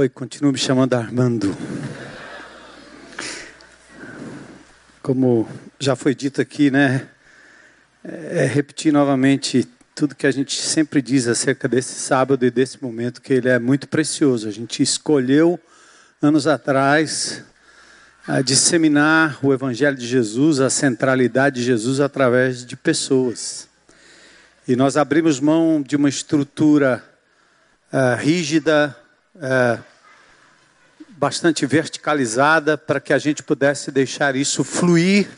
Oi, continuo me chamando Armando. Como já foi dito aqui, né? É repetir novamente tudo que a gente sempre diz acerca desse sábado e desse momento, que ele é muito precioso. A gente escolheu anos atrás a disseminar o Evangelho de Jesus, a centralidade de Jesus através de pessoas. E nós abrimos mão de uma estrutura uh, rígida, uh, bastante verticalizada, para que a gente pudesse deixar isso fluir,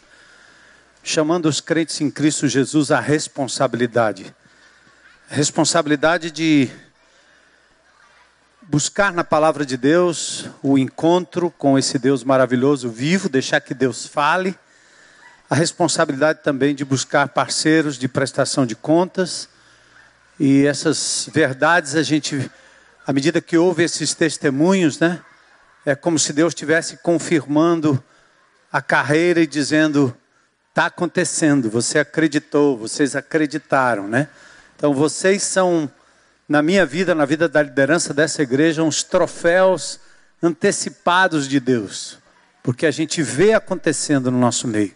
chamando os crentes em Cristo Jesus à responsabilidade. Responsabilidade de buscar na palavra de Deus o encontro com esse Deus maravilhoso, vivo, deixar que Deus fale. A responsabilidade também de buscar parceiros de prestação de contas. E essas verdades a gente, à medida que ouve esses testemunhos, né? É como se Deus estivesse confirmando a carreira e dizendo: está acontecendo, você acreditou, vocês acreditaram, né? Então vocês são na minha vida, na vida da liderança dessa igreja, uns troféus antecipados de Deus, porque a gente vê acontecendo no nosso meio.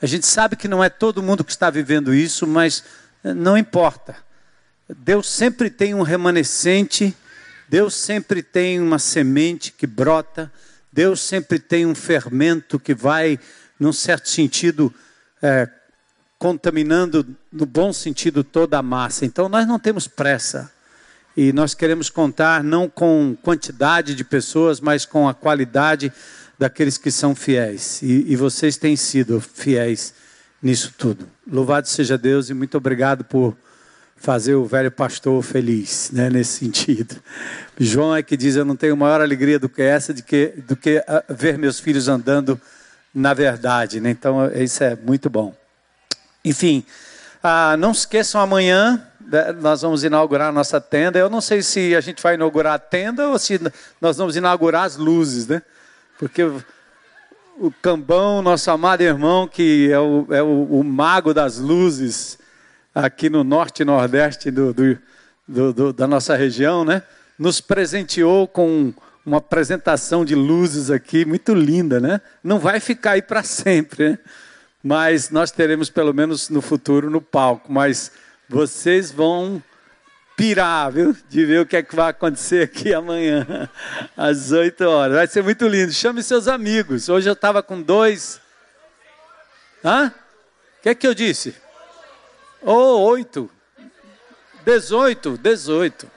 A gente sabe que não é todo mundo que está vivendo isso, mas eh, não importa. Deus sempre tem um remanescente, Deus sempre tem uma semente que brota, Deus sempre tem um fermento que vai, num certo sentido, é, contaminando, no bom sentido, toda a massa. Então nós não temos pressa. E nós queremos contar não com quantidade de pessoas, mas com a qualidade daqueles que são fiéis. E, e vocês têm sido fiéis nisso tudo. Louvado seja Deus e muito obrigado por fazer o velho pastor feliz, né, nesse sentido. João é que diz: Eu não tenho maior alegria do que essa, de que, do que ah, ver meus filhos andando na verdade. Né? Então, isso é muito bom. Enfim, ah, não esqueçam amanhã, né, nós vamos inaugurar a nossa tenda. Eu não sei se a gente vai inaugurar a tenda ou se nós vamos inaugurar as luzes, né? Porque o, o Cambão, nosso amado irmão, que é o, é o, o mago das luzes aqui no norte e nordeste do, do, do, da nossa região, né? Nos presenteou com uma apresentação de luzes aqui muito linda, né? Não vai ficar aí para sempre, né? Mas nós teremos pelo menos no futuro no palco, mas vocês vão pirar, viu? De ver o que é que vai acontecer aqui amanhã, às 8 horas. Vai ser muito lindo. Chame seus amigos. Hoje eu estava com dois. Hã? O que é que eu disse? Oh, oito. Dezoito, dezoito.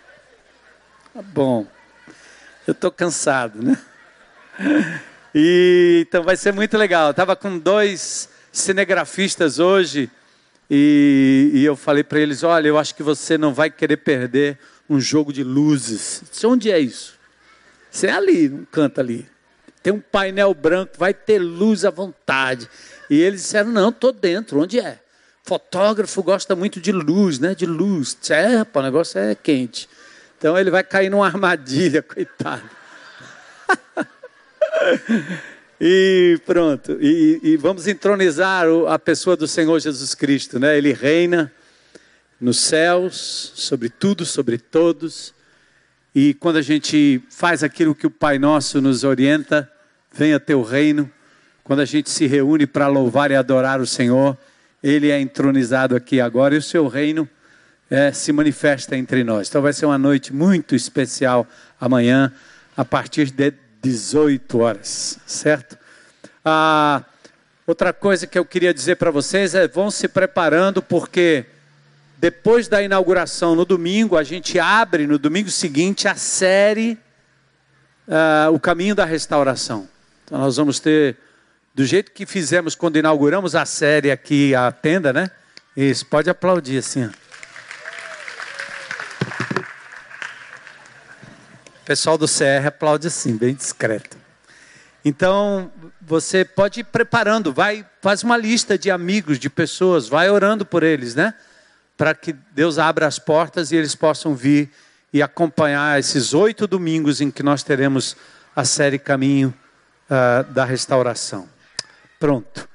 Tá bom. Eu estou cansado, né? E, então vai ser muito legal. Eu estava com dois cinegrafistas hoje e, e eu falei para eles: olha, eu acho que você não vai querer perder um jogo de luzes. Disse, onde é isso? Você é ali, um canto ali. Tem um painel branco, vai ter luz à vontade. E eles disseram: não, estou dentro, onde é? Fotógrafo gosta muito de luz, né? De luz. É, rapaz, o negócio é quente. Então ele vai cair numa armadilha, coitado. E pronto. E, e vamos entronizar a pessoa do Senhor Jesus Cristo, né? Ele reina nos céus, sobre tudo, sobre todos. E quando a gente faz aquilo que o Pai Nosso nos orienta, venha teu reino. Quando a gente se reúne para louvar e adorar o Senhor, Ele é entronizado aqui agora e o seu reino é, se manifesta entre nós. Então vai ser uma noite muito especial amanhã, a partir de 18 horas, certo? Ah, outra coisa que eu queria dizer para vocês é: vão se preparando, porque depois da inauguração no domingo, a gente abre no domingo seguinte a série ah, O Caminho da Restauração. Então nós vamos ter, do jeito que fizemos quando inauguramos a série aqui, a tenda, né? Isso, pode aplaudir assim. O pessoal do CR aplaude assim, bem discreto. Então, você pode ir preparando, vai, faz uma lista de amigos, de pessoas, vai orando por eles, né? Para que Deus abra as portas e eles possam vir e acompanhar esses oito domingos em que nós teremos a série Caminho uh, da Restauração. Pronto.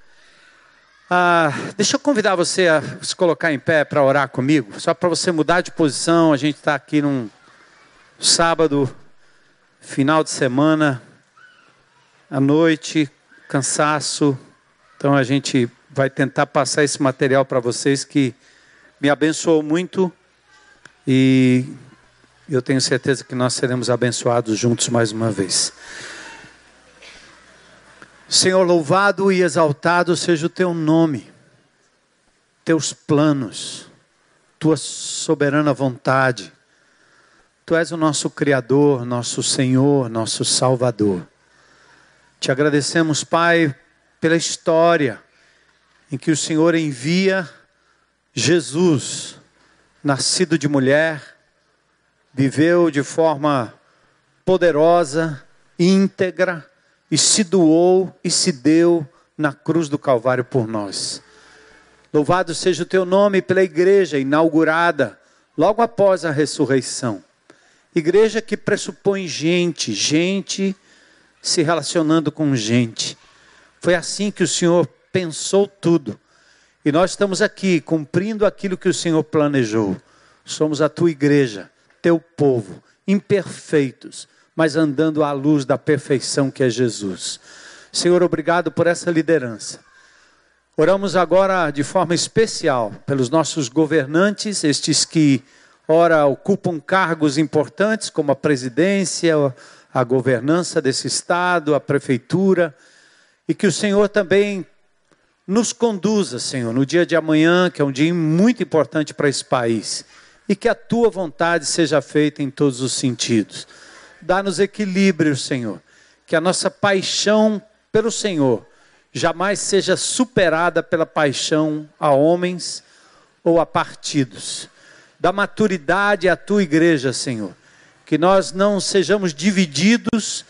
Uh, deixa eu convidar você a se colocar em pé para orar comigo, só para você mudar de posição. A gente está aqui num sábado final de semana, à noite, cansaço. Então a gente vai tentar passar esse material para vocês que me abençoou muito e eu tenho certeza que nós seremos abençoados juntos mais uma vez. Senhor, louvado e exaltado seja o teu nome, teus planos, tua soberana vontade. Tu és o nosso Criador, nosso Senhor, nosso Salvador. Te agradecemos, Pai, pela história em que o Senhor envia Jesus, nascido de mulher, viveu de forma poderosa, íntegra, e se doou e se deu na cruz do Calvário por nós. Louvado seja o teu nome pela igreja inaugurada logo após a ressurreição. Igreja que pressupõe gente, gente se relacionando com gente. Foi assim que o Senhor pensou tudo. E nós estamos aqui cumprindo aquilo que o Senhor planejou. Somos a tua igreja, teu povo, imperfeitos, mas andando à luz da perfeição que é Jesus. Senhor, obrigado por essa liderança. Oramos agora de forma especial pelos nossos governantes, estes que ora ocupam cargos importantes como a presidência, a governança desse estado, a prefeitura, e que o Senhor também nos conduza, Senhor, no dia de amanhã, que é um dia muito importante para esse país, e que a tua vontade seja feita em todos os sentidos. Dá-nos equilíbrio, Senhor, que a nossa paixão pelo Senhor jamais seja superada pela paixão a homens ou a partidos da maturidade à tua igreja, Senhor. Que nós não sejamos divididos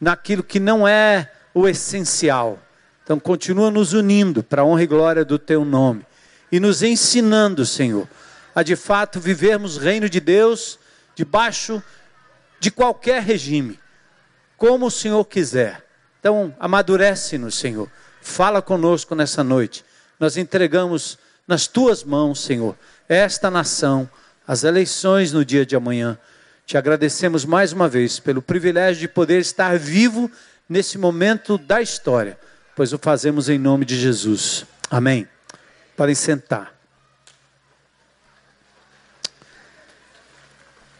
naquilo que não é o essencial. Então, continua nos unindo para a honra e glória do teu nome e nos ensinando, Senhor, a de fato vivermos reino de Deus debaixo de qualquer regime, como o Senhor quiser. Então, amadurece-nos, Senhor. Fala conosco nessa noite. Nós entregamos nas tuas mãos, Senhor, esta nação, as eleições no dia de amanhã. Te agradecemos mais uma vez pelo privilégio de poder estar vivo nesse momento da história, pois o fazemos em nome de Jesus. Amém. Podem sentar.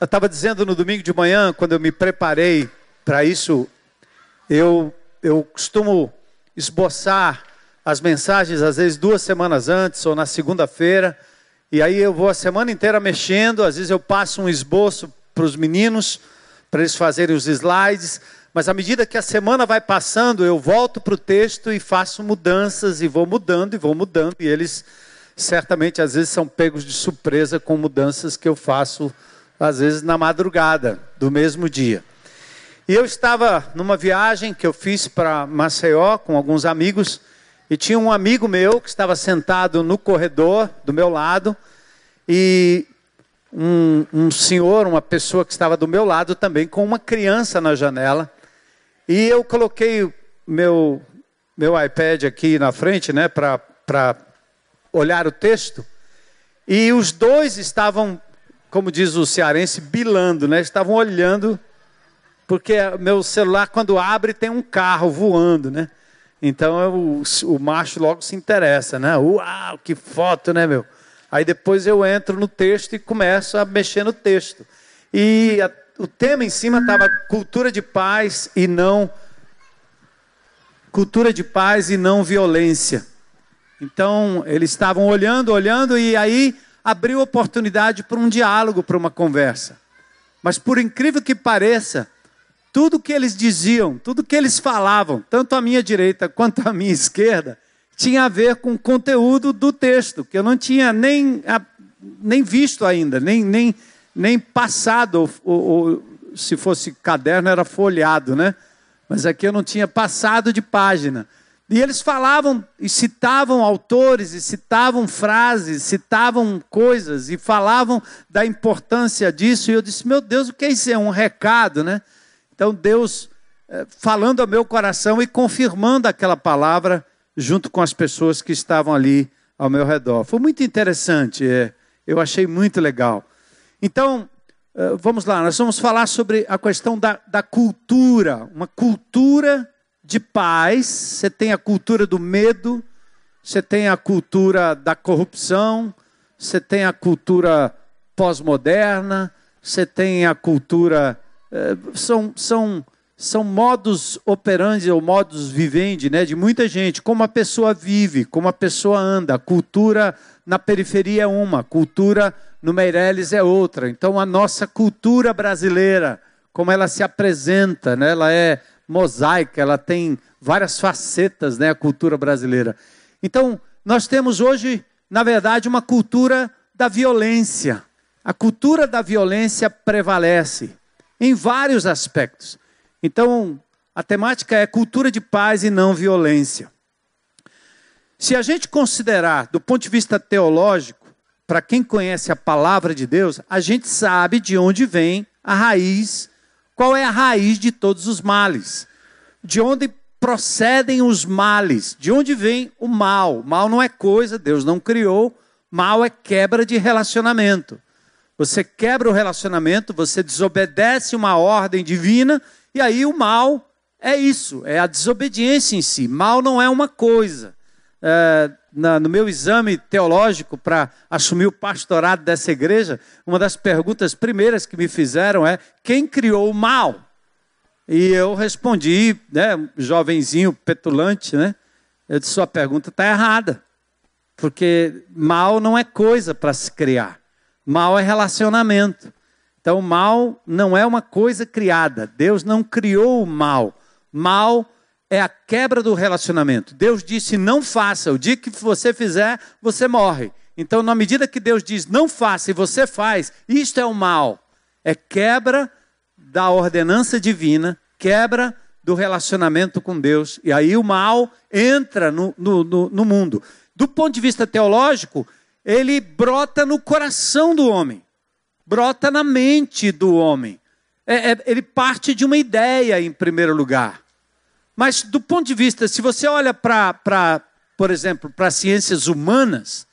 Eu estava dizendo no domingo de manhã, quando eu me preparei para isso, eu, eu costumo esboçar as mensagens, às vezes duas semanas antes ou na segunda-feira, e aí eu vou a semana inteira mexendo, às vezes eu passo um esboço para os meninos, para eles fazerem os slides, mas à medida que a semana vai passando, eu volto para o texto e faço mudanças, e vou mudando, e vou mudando, e eles certamente às vezes são pegos de surpresa com mudanças que eu faço, às vezes na madrugada do mesmo dia. E eu estava numa viagem que eu fiz para Maceió com alguns amigos, e tinha um amigo meu que estava sentado no corredor do meu lado, e um, um, senhor, uma pessoa que estava do meu lado também, com uma criança na janela. E eu coloquei meu, meu iPad aqui na frente, né, para olhar o texto. E os dois estavam, como diz o cearense, bilando, né? Estavam olhando, porque meu celular, quando abre, tem um carro voando, né? Então o, o macho logo se interessa, né? Uau, que foto, né, meu? Aí depois eu entro no texto e começo a mexer no texto. E a, o tema em cima estava cultura de paz e não cultura de paz e não violência. Então eles estavam olhando, olhando e aí abriu oportunidade para um diálogo, para uma conversa. Mas por incrível que pareça, tudo que eles diziam, tudo que eles falavam, tanto a minha direita quanto a minha esquerda, tinha a ver com o conteúdo do texto, que eu não tinha nem, nem visto ainda, nem, nem, nem passado, ou, ou se fosse caderno era folheado, né? Mas aqui eu não tinha passado de página. E eles falavam e citavam autores, e citavam frases, citavam coisas, e falavam da importância disso. E eu disse: Meu Deus, o que é isso? É um recado, né? Então, Deus eh, falando ao meu coração e confirmando aquela palavra junto com as pessoas que estavam ali ao meu redor. Foi muito interessante, é, eu achei muito legal. Então, Uh, vamos lá, nós vamos falar sobre a questão da, da cultura, uma cultura de paz. Você tem a cultura do medo, você tem a cultura da corrupção, você tem a cultura pós-moderna, você tem a cultura. Uh, são, são são modos operandi ou modos vivendi né, de muita gente, como a pessoa vive, como a pessoa anda. A cultura na periferia é uma, a cultura no Meireles é outra. Então, a nossa cultura brasileira, como ela se apresenta, né, ela é mosaica, ela tem várias facetas, né, a cultura brasileira. Então, nós temos hoje, na verdade, uma cultura da violência. A cultura da violência prevalece em vários aspectos. Então, a temática é cultura de paz e não violência. Se a gente considerar do ponto de vista teológico, para quem conhece a palavra de Deus, a gente sabe de onde vem a raiz, qual é a raiz de todos os males, de onde procedem os males, de onde vem o mal. Mal não é coisa, Deus não criou, mal é quebra de relacionamento. Você quebra o relacionamento, você desobedece uma ordem divina e aí o mal é isso, é a desobediência em si. Mal não é uma coisa. É, na, no meu exame teológico para assumir o pastorado dessa igreja, uma das perguntas primeiras que me fizeram é: quem criou o mal? E eu respondi, né, jovenzinho petulante, né? Eu disse: sua pergunta está errada. Porque mal não é coisa para se criar. Mal é relacionamento. Então, mal não é uma coisa criada. Deus não criou o mal. Mal é a quebra do relacionamento. Deus disse: não faça. O dia que você fizer, você morre. Então, na medida que Deus diz não faça e você faz, isto é o mal. É quebra da ordenança divina, quebra do relacionamento com Deus. E aí o mal entra no, no, no, no mundo. Do ponto de vista teológico, ele brota no coração do homem brota na mente do homem. É, é, ele parte de uma ideia, em primeiro lugar. Mas, do ponto de vista, se você olha para, por exemplo, para as ciências humanas,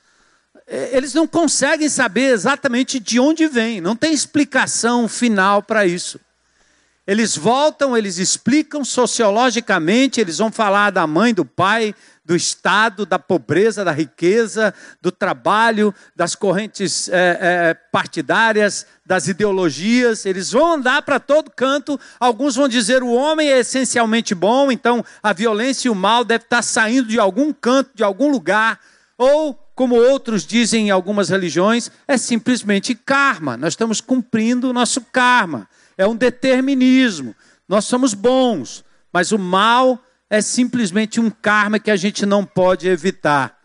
é, eles não conseguem saber exatamente de onde vem, não tem explicação final para isso. Eles voltam, eles explicam sociologicamente, eles vão falar da mãe, do pai, do Estado, da pobreza, da riqueza, do trabalho, das correntes é, é, partidárias, das ideologias. Eles vão andar para todo canto. Alguns vão dizer o homem é essencialmente bom, então a violência e o mal deve estar saindo de algum canto, de algum lugar. Ou, como outros dizem em algumas religiões, é simplesmente karma. Nós estamos cumprindo o nosso karma. É um determinismo. Nós somos bons, mas o mal é simplesmente um karma que a gente não pode evitar.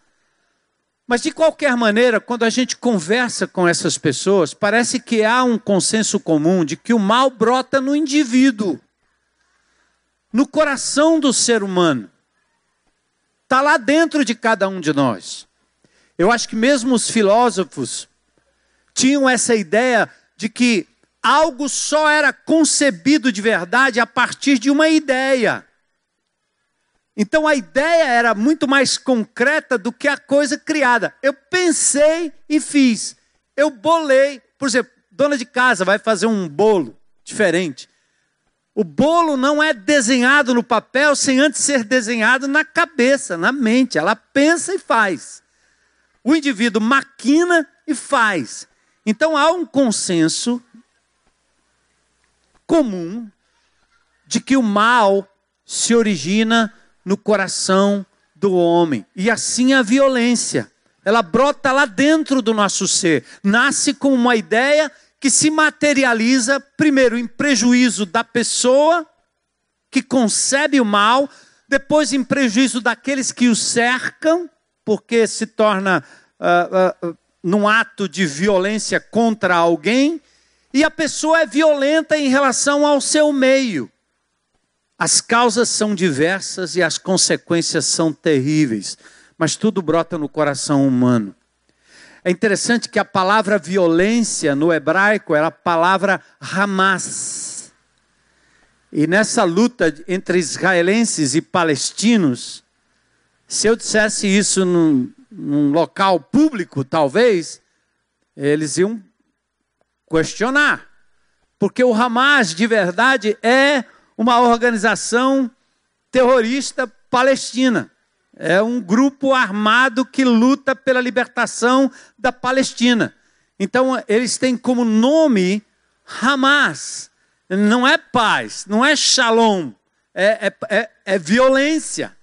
Mas de qualquer maneira, quando a gente conversa com essas pessoas, parece que há um consenso comum de que o mal brota no indivíduo, no coração do ser humano. Está lá dentro de cada um de nós. Eu acho que mesmo os filósofos tinham essa ideia de que algo só era concebido de verdade a partir de uma ideia. Então a ideia era muito mais concreta do que a coisa criada. Eu pensei e fiz. Eu bolei. Por exemplo, dona de casa vai fazer um bolo diferente. O bolo não é desenhado no papel sem antes ser desenhado na cabeça, na mente. Ela pensa e faz. O indivíduo maquina e faz. Então há um consenso comum de que o mal se origina no coração do homem. E assim a violência. Ela brota lá dentro do nosso ser. Nasce com uma ideia que se materializa, primeiro, em prejuízo da pessoa que concebe o mal, depois, em prejuízo daqueles que o cercam, porque se torna uh, uh, num ato de violência contra alguém, e a pessoa é violenta em relação ao seu meio. As causas são diversas e as consequências são terríveis, mas tudo brota no coração humano. É interessante que a palavra violência no hebraico era a palavra Hamas. E nessa luta entre israelenses e palestinos, se eu dissesse isso num, num local público, talvez, eles iam questionar. porque o Hamas, de verdade, é uma organização terrorista palestina. É um grupo armado que luta pela libertação da Palestina. Então, eles têm como nome Hamas. Não é paz, não é shalom, é, é, é, é violência,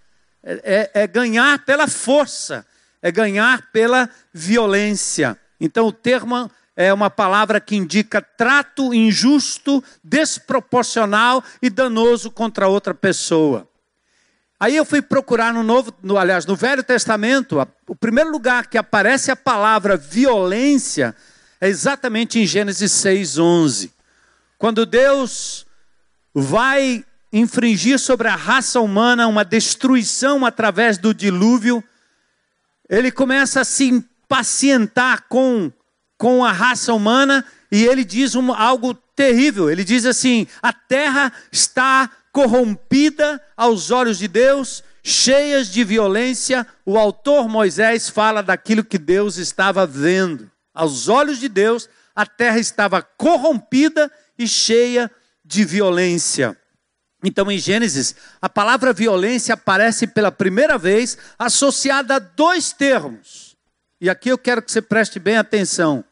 é, é, é ganhar pela força, é ganhar pela violência. Então, o termo é uma palavra que indica trato injusto, desproporcional e danoso contra outra pessoa. Aí eu fui procurar no Novo, no, aliás, no Velho Testamento, a, o primeiro lugar que aparece a palavra violência é exatamente em Gênesis 6:11. Quando Deus vai infringir sobre a raça humana uma destruição através do dilúvio, ele começa a se impacientar com, com a raça humana e ele diz um, algo terrível. Ele diz assim: a terra está corrompida aos olhos de Deus, cheias de violência, o autor Moisés fala daquilo que Deus estava vendo. Aos olhos de Deus, a terra estava corrompida e cheia de violência. Então, em Gênesis, a palavra violência aparece pela primeira vez associada a dois termos. E aqui eu quero que você preste bem atenção.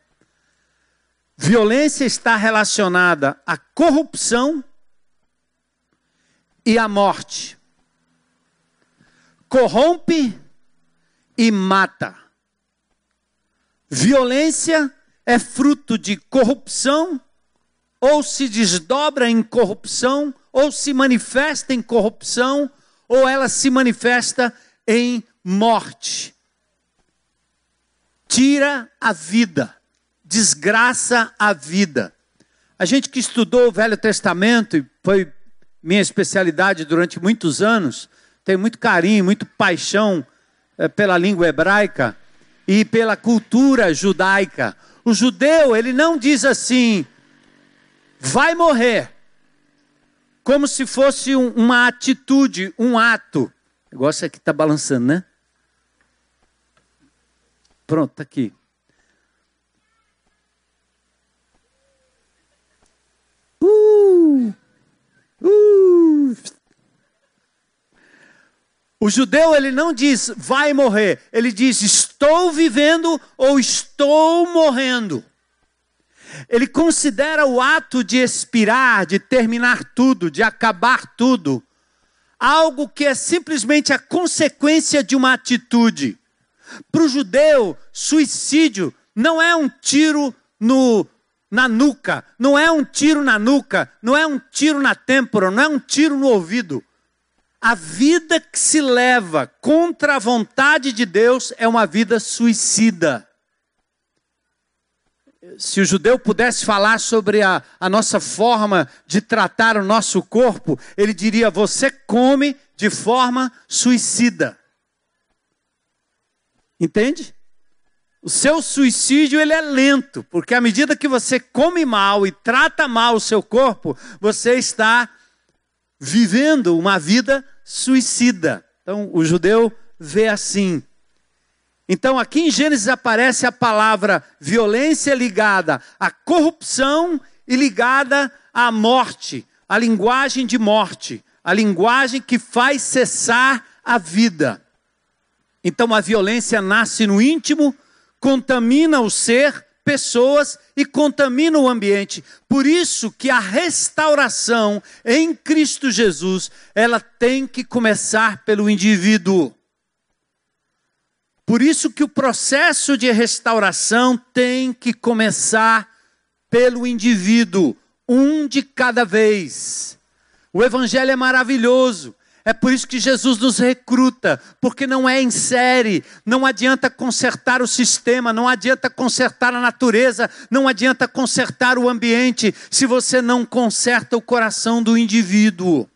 Violência está relacionada à corrupção e a morte. Corrompe e mata. Violência é fruto de corrupção, ou se desdobra em corrupção, ou se manifesta em corrupção, ou ela se manifesta em morte. Tira a vida, desgraça a vida. A gente que estudou o Velho Testamento e foi minha especialidade durante muitos anos, tenho muito carinho, muito paixão é, pela língua hebraica e pela cultura judaica. O judeu, ele não diz assim, vai morrer, como se fosse um, uma atitude, um ato. O negócio aqui está balançando, né? Pronto, está aqui. Uh! Uh. O judeu ele não diz vai morrer, ele diz estou vivendo ou estou morrendo. Ele considera o ato de expirar, de terminar tudo, de acabar tudo, algo que é simplesmente a consequência de uma atitude. Para o judeu, suicídio não é um tiro no, na nuca, não é um tiro na nuca, não é um tiro na têmpora, não é um tiro no ouvido. A vida que se leva contra a vontade de Deus é uma vida suicida. Se o judeu pudesse falar sobre a, a nossa forma de tratar o nosso corpo, ele diria: você come de forma suicida. Entende? O seu suicídio ele é lento, porque à medida que você come mal e trata mal o seu corpo, você está vivendo uma vida suicida. Então o judeu vê assim. Então aqui em Gênesis aparece a palavra violência ligada à corrupção e ligada à morte, a linguagem de morte, a linguagem que faz cessar a vida. Então a violência nasce no íntimo contamina o ser, pessoas e contamina o ambiente. Por isso que a restauração em Cristo Jesus, ela tem que começar pelo indivíduo. Por isso que o processo de restauração tem que começar pelo indivíduo, um de cada vez. O evangelho é maravilhoso. É por isso que Jesus nos recruta, porque não é em série, não adianta consertar o sistema, não adianta consertar a natureza, não adianta consertar o ambiente, se você não conserta o coração do indivíduo.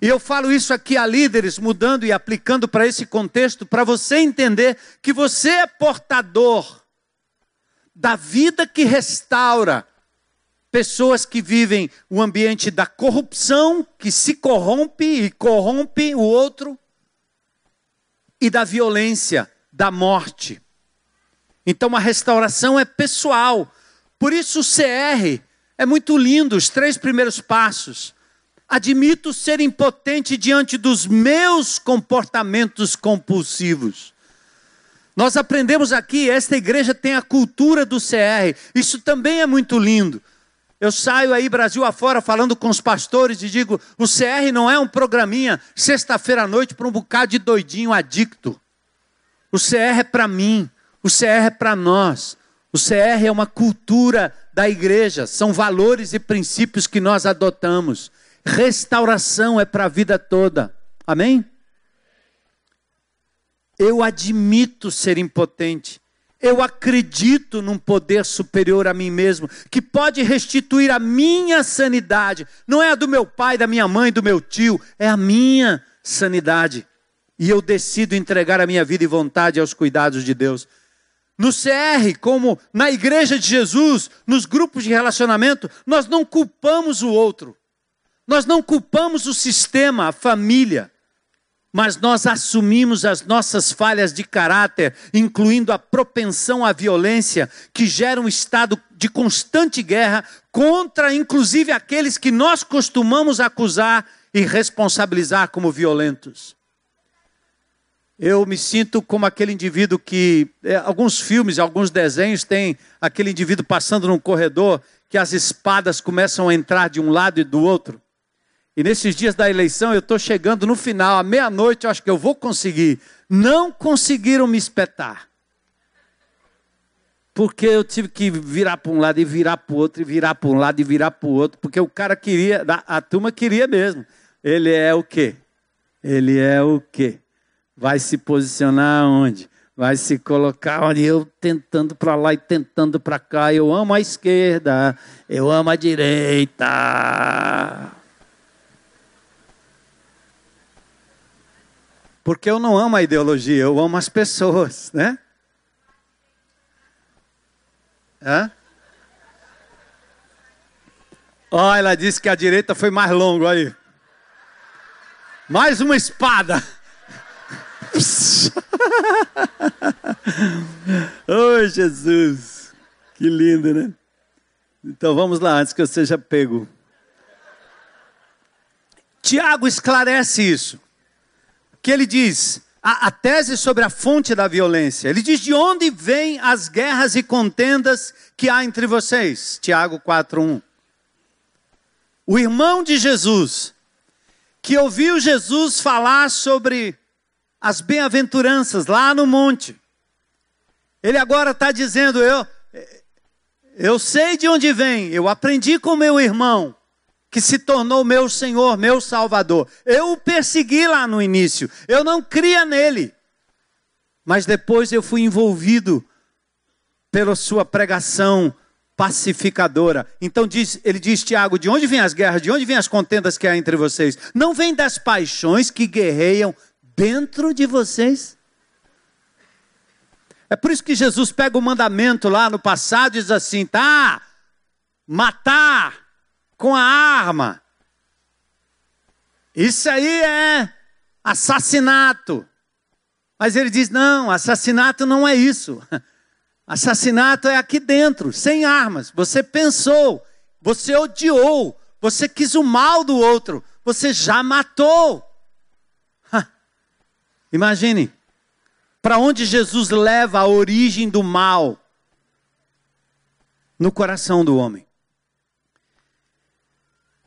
E eu falo isso aqui a líderes, mudando e aplicando para esse contexto, para você entender que você é portador da vida que restaura, pessoas que vivem o ambiente da corrupção, que se corrompe e corrompe o outro, e da violência, da morte. Então a restauração é pessoal. Por isso o CR É muito lindo os três primeiros passos. Admito ser impotente diante dos meus comportamentos compulsivos. Nós aprendemos aqui, esta igreja tem a cultura do CR. Isso também é muito lindo. Eu saio aí Brasil afora falando com os pastores e digo: o CR não é um programinha sexta-feira à noite para um bocado de doidinho adicto. O CR é para mim, o CR é para nós. O CR é uma cultura da igreja, são valores e princípios que nós adotamos. Restauração é para a vida toda. Amém? Eu admito ser impotente. Eu acredito num poder superior a mim mesmo, que pode restituir a minha sanidade. Não é a do meu pai, da minha mãe, do meu tio, é a minha sanidade. E eu decido entregar a minha vida e vontade aos cuidados de Deus. No CR, como na igreja de Jesus, nos grupos de relacionamento, nós não culpamos o outro. Nós não culpamos o sistema, a família mas nós assumimos as nossas falhas de caráter, incluindo a propensão à violência, que gera um estado de constante guerra contra, inclusive, aqueles que nós costumamos acusar e responsabilizar como violentos. Eu me sinto como aquele indivíduo que. É, alguns filmes, alguns desenhos têm aquele indivíduo passando num corredor que as espadas começam a entrar de um lado e do outro. E nesses dias da eleição, eu estou chegando no final, à meia-noite, eu acho que eu vou conseguir. Não conseguiram me espetar. Porque eu tive que virar para um lado e virar para o outro, e virar para um lado e virar para o outro, porque o cara queria, a turma queria mesmo. Ele é o quê? Ele é o quê? Vai se posicionar onde? Vai se colocar onde eu tentando para lá e tentando para cá. Eu amo a esquerda, eu amo a direita. Porque eu não amo a ideologia, eu amo as pessoas, né? Hã? Ó, oh, ela disse que a direita foi mais longo aí. Mais uma espada. oh, Jesus. Que lindo, né? Então vamos lá, antes que eu seja pego. Tiago esclarece isso que ele diz a, a tese sobre a fonte da violência. Ele diz de onde vêm as guerras e contendas que há entre vocês. Tiago 4:1. O irmão de Jesus que ouviu Jesus falar sobre as bem-aventuranças lá no monte. Ele agora está dizendo: eu, eu sei de onde vem, eu aprendi com meu irmão que se tornou meu Senhor, meu Salvador. Eu o persegui lá no início, eu não cria nele. Mas depois eu fui envolvido pela sua pregação pacificadora. Então diz, ele diz, Tiago, de onde vêm as guerras, de onde vêm as contendas que há entre vocês? Não vem das paixões que guerreiam dentro de vocês? É por isso que Jesus pega o mandamento lá no passado e diz assim, tá, matar, com a arma. Isso aí é assassinato. Mas ele diz: não, assassinato não é isso. Assassinato é aqui dentro, sem armas. Você pensou, você odiou, você quis o mal do outro, você já matou. Imagine, para onde Jesus leva a origem do mal? No coração do homem.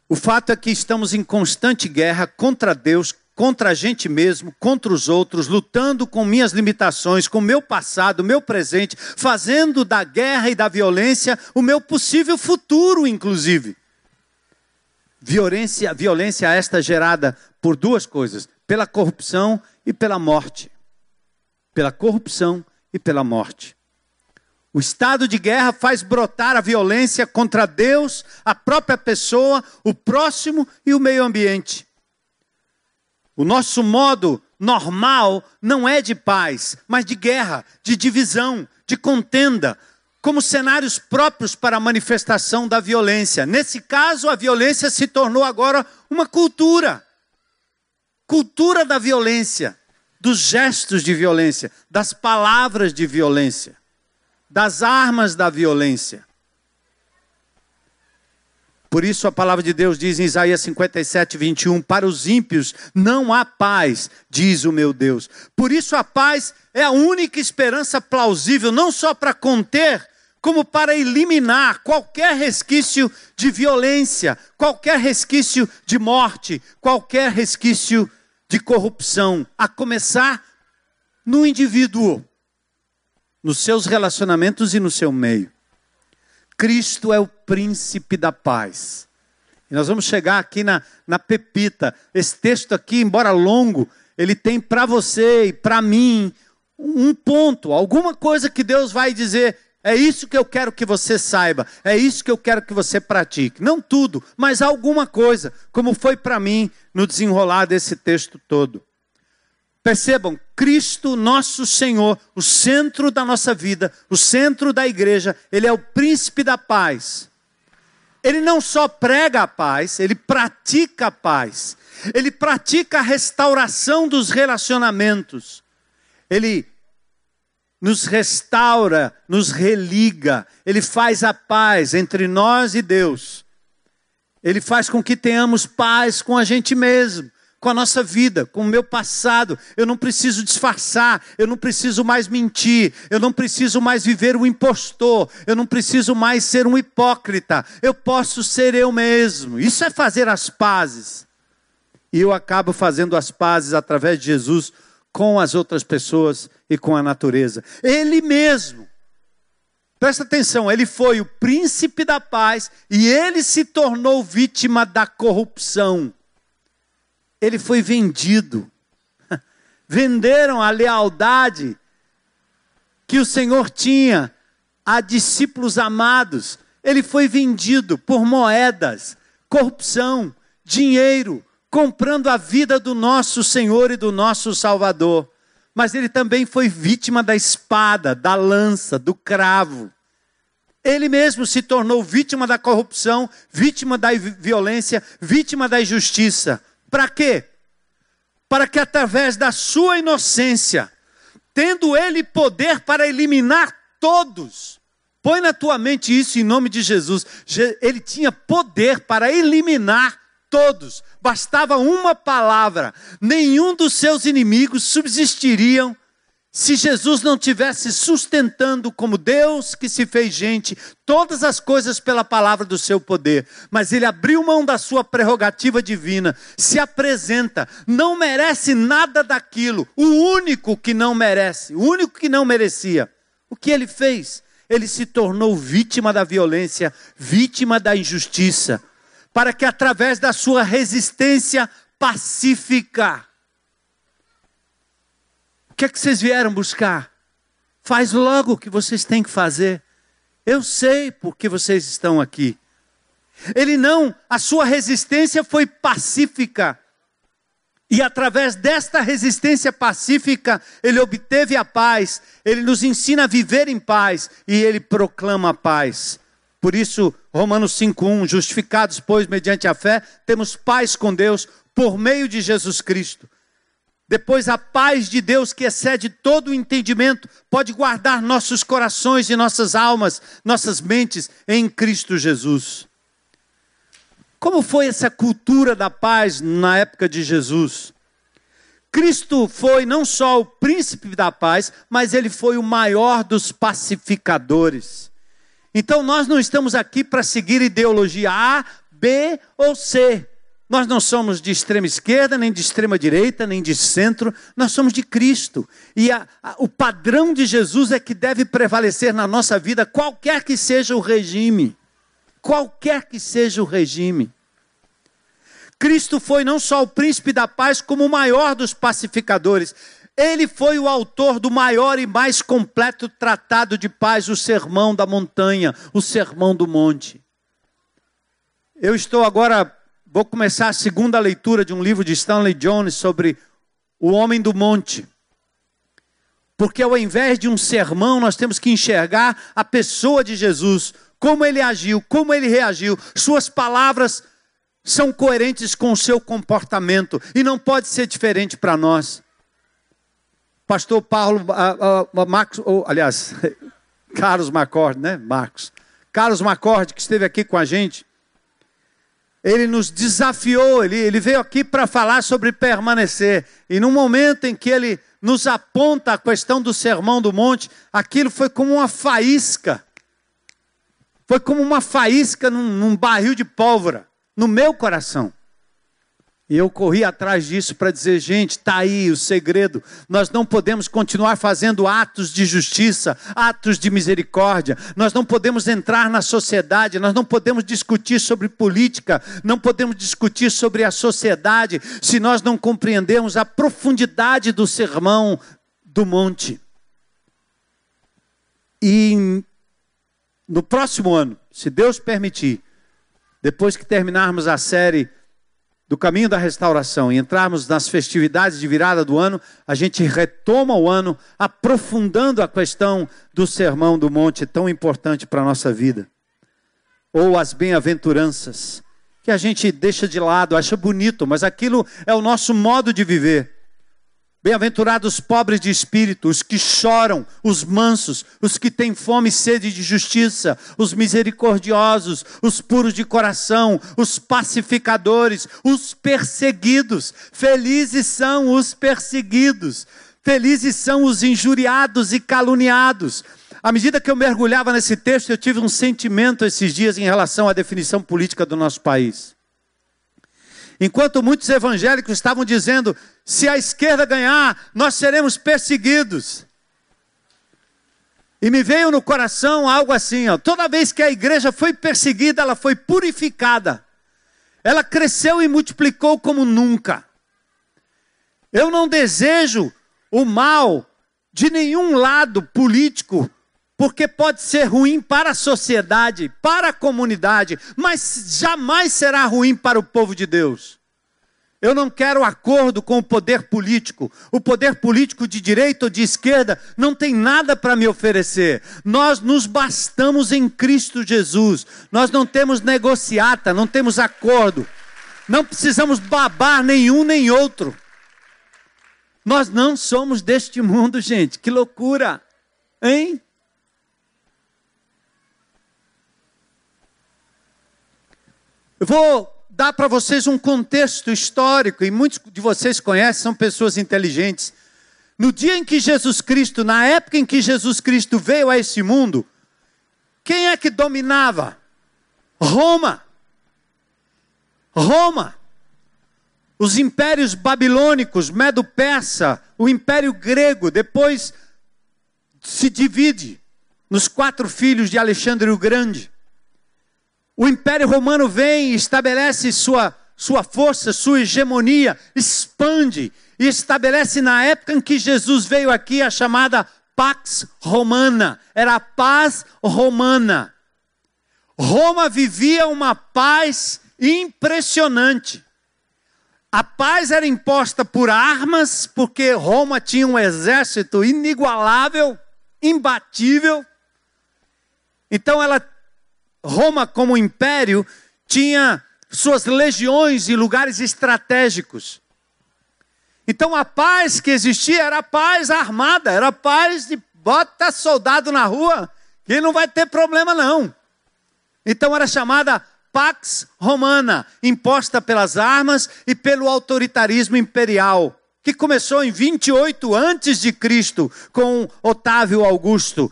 O fato é que estamos em constante guerra contra Deus, contra a gente mesmo, contra os outros, lutando com minhas limitações, com meu passado, meu presente, fazendo da guerra e da violência o meu possível futuro, inclusive. Violência, violência esta gerada por duas coisas: pela corrupção e pela morte. Pela corrupção e pela morte. O estado de guerra faz brotar a violência contra Deus, a própria pessoa, o próximo e o meio ambiente. O nosso modo normal não é de paz, mas de guerra, de divisão, de contenda, como cenários próprios para a manifestação da violência. Nesse caso, a violência se tornou agora uma cultura. Cultura da violência, dos gestos de violência, das palavras de violência das armas da violência. Por isso a palavra de Deus diz em Isaías 57, 21: Para os ímpios não há paz, diz o meu Deus. Por isso a paz é a única esperança plausível, não só para conter, como para eliminar qualquer resquício de violência, qualquer resquício de morte, qualquer resquício de corrupção, a começar no indivíduo, nos seus relacionamentos e no seu meio. Cristo é o príncipe da paz. E nós vamos chegar aqui na, na pepita. Esse texto aqui, embora longo, ele tem para você e para mim um ponto, alguma coisa que Deus vai dizer. É isso que eu quero que você saiba, é isso que eu quero que você pratique. Não tudo, mas alguma coisa, como foi para mim no desenrolar desse texto todo. Percebam, Cristo, nosso Senhor, o centro da nossa vida, o centro da igreja, Ele é o príncipe da paz. Ele não só prega a paz, ele pratica a paz. Ele pratica a restauração dos relacionamentos. Ele nos restaura, nos religa, ele faz a paz entre nós e Deus. Ele faz com que tenhamos paz com a gente mesmo com a nossa vida, com o meu passado. Eu não preciso disfarçar, eu não preciso mais mentir, eu não preciso mais viver o impostor, eu não preciso mais ser um hipócrita. Eu posso ser eu mesmo. Isso é fazer as pazes. E eu acabo fazendo as pazes através de Jesus com as outras pessoas e com a natureza. Ele mesmo. Presta atenção, ele foi o príncipe da paz e ele se tornou vítima da corrupção ele foi vendido. Venderam a lealdade que o Senhor tinha a discípulos amados. Ele foi vendido por moedas, corrupção, dinheiro, comprando a vida do nosso Senhor e do nosso Salvador. Mas ele também foi vítima da espada, da lança, do cravo. Ele mesmo se tornou vítima da corrupção, vítima da violência, vítima da injustiça. Para quê? Para que através da sua inocência, tendo ele poder para eliminar todos, põe na tua mente isso em nome de Jesus. Ele tinha poder para eliminar todos, bastava uma palavra, nenhum dos seus inimigos subsistiriam se Jesus não tivesse sustentando como Deus que se fez gente todas as coisas pela palavra do seu poder, mas ele abriu mão da sua prerrogativa divina, se apresenta, não merece nada daquilo, o único que não merece, o único que não merecia. O que ele fez? Ele se tornou vítima da violência, vítima da injustiça, para que através da sua resistência pacífica, o que é que vocês vieram buscar? Faz logo o que vocês têm que fazer. Eu sei por que vocês estão aqui. Ele não, a sua resistência foi pacífica. E através desta resistência pacífica, ele obteve a paz, ele nos ensina a viver em paz e ele proclama a paz. Por isso, Romanos 5:1, justificados pois mediante a fé, temos paz com Deus por meio de Jesus Cristo. Depois, a paz de Deus, que excede todo o entendimento, pode guardar nossos corações e nossas almas, nossas mentes em Cristo Jesus. Como foi essa cultura da paz na época de Jesus? Cristo foi não só o príncipe da paz, mas ele foi o maior dos pacificadores. Então, nós não estamos aqui para seguir ideologia A, B ou C. Nós não somos de extrema esquerda, nem de extrema direita, nem de centro, nós somos de Cristo. E a, a, o padrão de Jesus é que deve prevalecer na nossa vida, qualquer que seja o regime. Qualquer que seja o regime. Cristo foi não só o príncipe da paz, como o maior dos pacificadores. Ele foi o autor do maior e mais completo tratado de paz, o Sermão da Montanha, o Sermão do Monte. Eu estou agora Vou começar a segunda leitura de um livro de Stanley Jones sobre o homem do monte. Porque ao invés de um sermão, nós temos que enxergar a pessoa de Jesus, como ele agiu, como ele reagiu. Suas palavras são coerentes com o seu comportamento e não pode ser diferente para nós. Pastor Paulo, uh, uh, Marcos, oh, aliás, Carlos Macorde, né? Marcos. Carlos Macorde, que esteve aqui com a gente, ele nos desafiou, ele, ele veio aqui para falar sobre permanecer. E no momento em que ele nos aponta a questão do sermão do monte, aquilo foi como uma faísca. Foi como uma faísca num, num barril de pólvora, no meu coração. E eu corri atrás disso para dizer, gente, está aí o segredo. Nós não podemos continuar fazendo atos de justiça, atos de misericórdia. Nós não podemos entrar na sociedade, nós não podemos discutir sobre política, não podemos discutir sobre a sociedade se nós não compreendemos a profundidade do sermão do monte. E no próximo ano, se Deus permitir, depois que terminarmos a série do caminho da restauração e entrarmos nas festividades de virada do ano, a gente retoma o ano aprofundando a questão do sermão do monte tão importante para a nossa vida. Ou as bem-aventuranças, que a gente deixa de lado, acha bonito, mas aquilo é o nosso modo de viver. Bem-aventurados os pobres de espírito, os que choram, os mansos, os que têm fome e sede de justiça, os misericordiosos, os puros de coração, os pacificadores, os perseguidos. Felizes são os perseguidos, felizes são os injuriados e caluniados. À medida que eu mergulhava nesse texto, eu tive um sentimento esses dias em relação à definição política do nosso país. Enquanto muitos evangélicos estavam dizendo: se a esquerda ganhar, nós seremos perseguidos. E me veio no coração algo assim: ó, toda vez que a igreja foi perseguida, ela foi purificada. Ela cresceu e multiplicou como nunca. Eu não desejo o mal de nenhum lado político, porque pode ser ruim para a sociedade, para a comunidade, mas jamais será ruim para o povo de Deus. Eu não quero acordo com o poder político. O poder político de direita ou de esquerda não tem nada para me oferecer. Nós nos bastamos em Cristo Jesus. Nós não temos negociata, não temos acordo. Não precisamos babar nenhum nem outro. Nós não somos deste mundo, gente. Que loucura, hein? Eu vou dar para vocês um contexto histórico, e muitos de vocês conhecem, são pessoas inteligentes. No dia em que Jesus Cristo, na época em que Jesus Cristo veio a esse mundo, quem é que dominava? Roma. Roma. Os impérios babilônicos, Medo-Persa, o império grego, depois se divide nos quatro filhos de Alexandre o Grande. O Império Romano vem e estabelece sua, sua força, sua hegemonia, expande e estabelece na época em que Jesus veio aqui a chamada Pax Romana, era a paz romana. Roma vivia uma paz impressionante. A paz era imposta por armas, porque Roma tinha um exército inigualável, imbatível. Então ela Roma, como império, tinha suas legiões em lugares estratégicos. Então a paz que existia era paz armada, era paz de bota soldado na rua, que não vai ter problema não. Então era chamada Pax Romana, imposta pelas armas e pelo autoritarismo imperial, que começou em 28 antes de Cristo com Otávio Augusto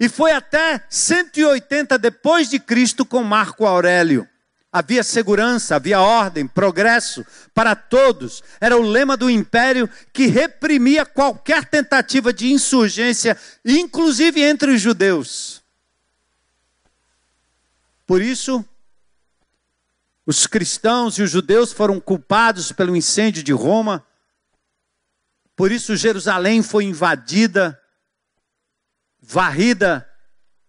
e foi até 180 depois de Cristo com Marco Aurélio. Havia segurança, havia ordem, progresso para todos. Era o lema do império que reprimia qualquer tentativa de insurgência, inclusive entre os judeus. Por isso, os cristãos e os judeus foram culpados pelo incêndio de Roma. Por isso, Jerusalém foi invadida varrida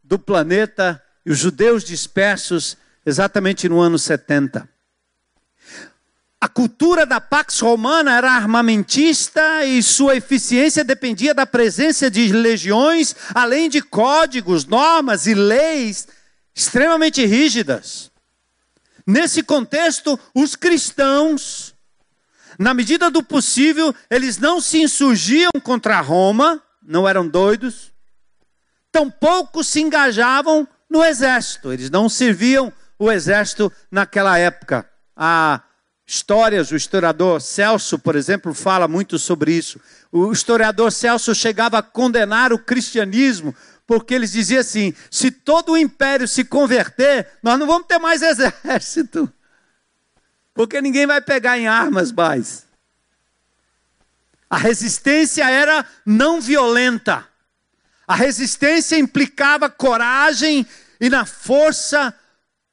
do planeta e os judeus dispersos exatamente no ano 70. A cultura da Pax Romana era armamentista e sua eficiência dependia da presença de legiões, além de códigos, normas e leis extremamente rígidas. Nesse contexto, os cristãos, na medida do possível, eles não se insurgiam contra Roma, não eram doidos, tampouco se engajavam no exército, eles não serviam o exército naquela época. Há histórias, o historiador Celso, por exemplo, fala muito sobre isso. O historiador Celso chegava a condenar o cristianismo porque eles diziam assim: se todo o império se converter, nós não vamos ter mais exército, porque ninguém vai pegar em armas mais. A resistência era não violenta. A resistência implicava coragem e na força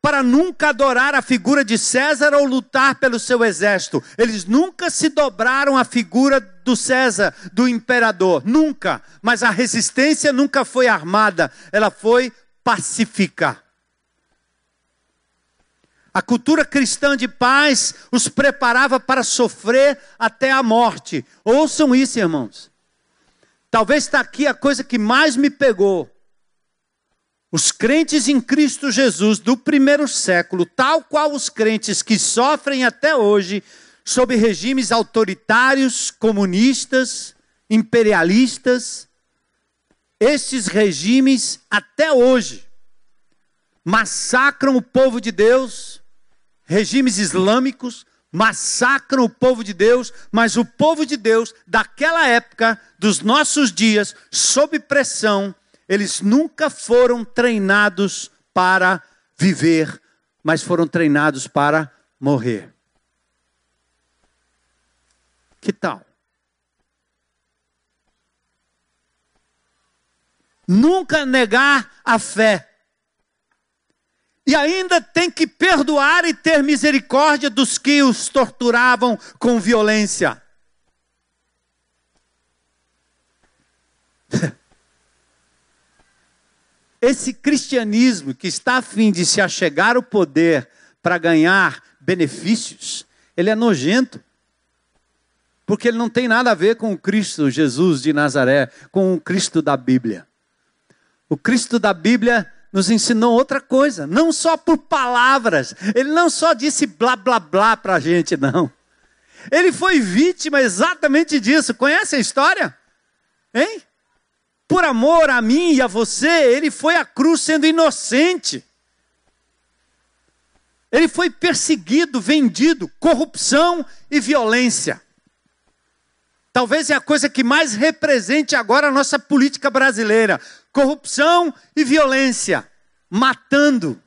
para nunca adorar a figura de César ou lutar pelo seu exército. Eles nunca se dobraram à figura do César, do imperador, nunca. Mas a resistência nunca foi armada, ela foi pacífica. A cultura cristã de paz os preparava para sofrer até a morte. Ouçam isso, irmãos. Talvez está aqui a coisa que mais me pegou. Os crentes em Cristo Jesus do primeiro século, tal qual os crentes que sofrem até hoje sob regimes autoritários, comunistas, imperialistas, esses regimes até hoje massacram o povo de Deus, regimes islâmicos massacram o povo de Deus, mas o povo de Deus daquela época, dos nossos dias, sob pressão, eles nunca foram treinados para viver, mas foram treinados para morrer. Que tal? Nunca negar a fé. E ainda tem que perdoar e ter misericórdia dos que os torturavam com violência. Esse cristianismo que está a fim de se achegar ao poder para ganhar benefícios, ele é nojento. Porque ele não tem nada a ver com o Cristo Jesus de Nazaré, com o Cristo da Bíblia. O Cristo da Bíblia nos ensinou outra coisa, não só por palavras, ele não só disse blá blá blá para a gente, não. Ele foi vítima exatamente disso. Conhece a história? Hein? Por amor a mim e a você, ele foi à cruz sendo inocente. Ele foi perseguido, vendido, corrupção e violência. Talvez é a coisa que mais represente agora a nossa política brasileira: corrupção e violência, matando.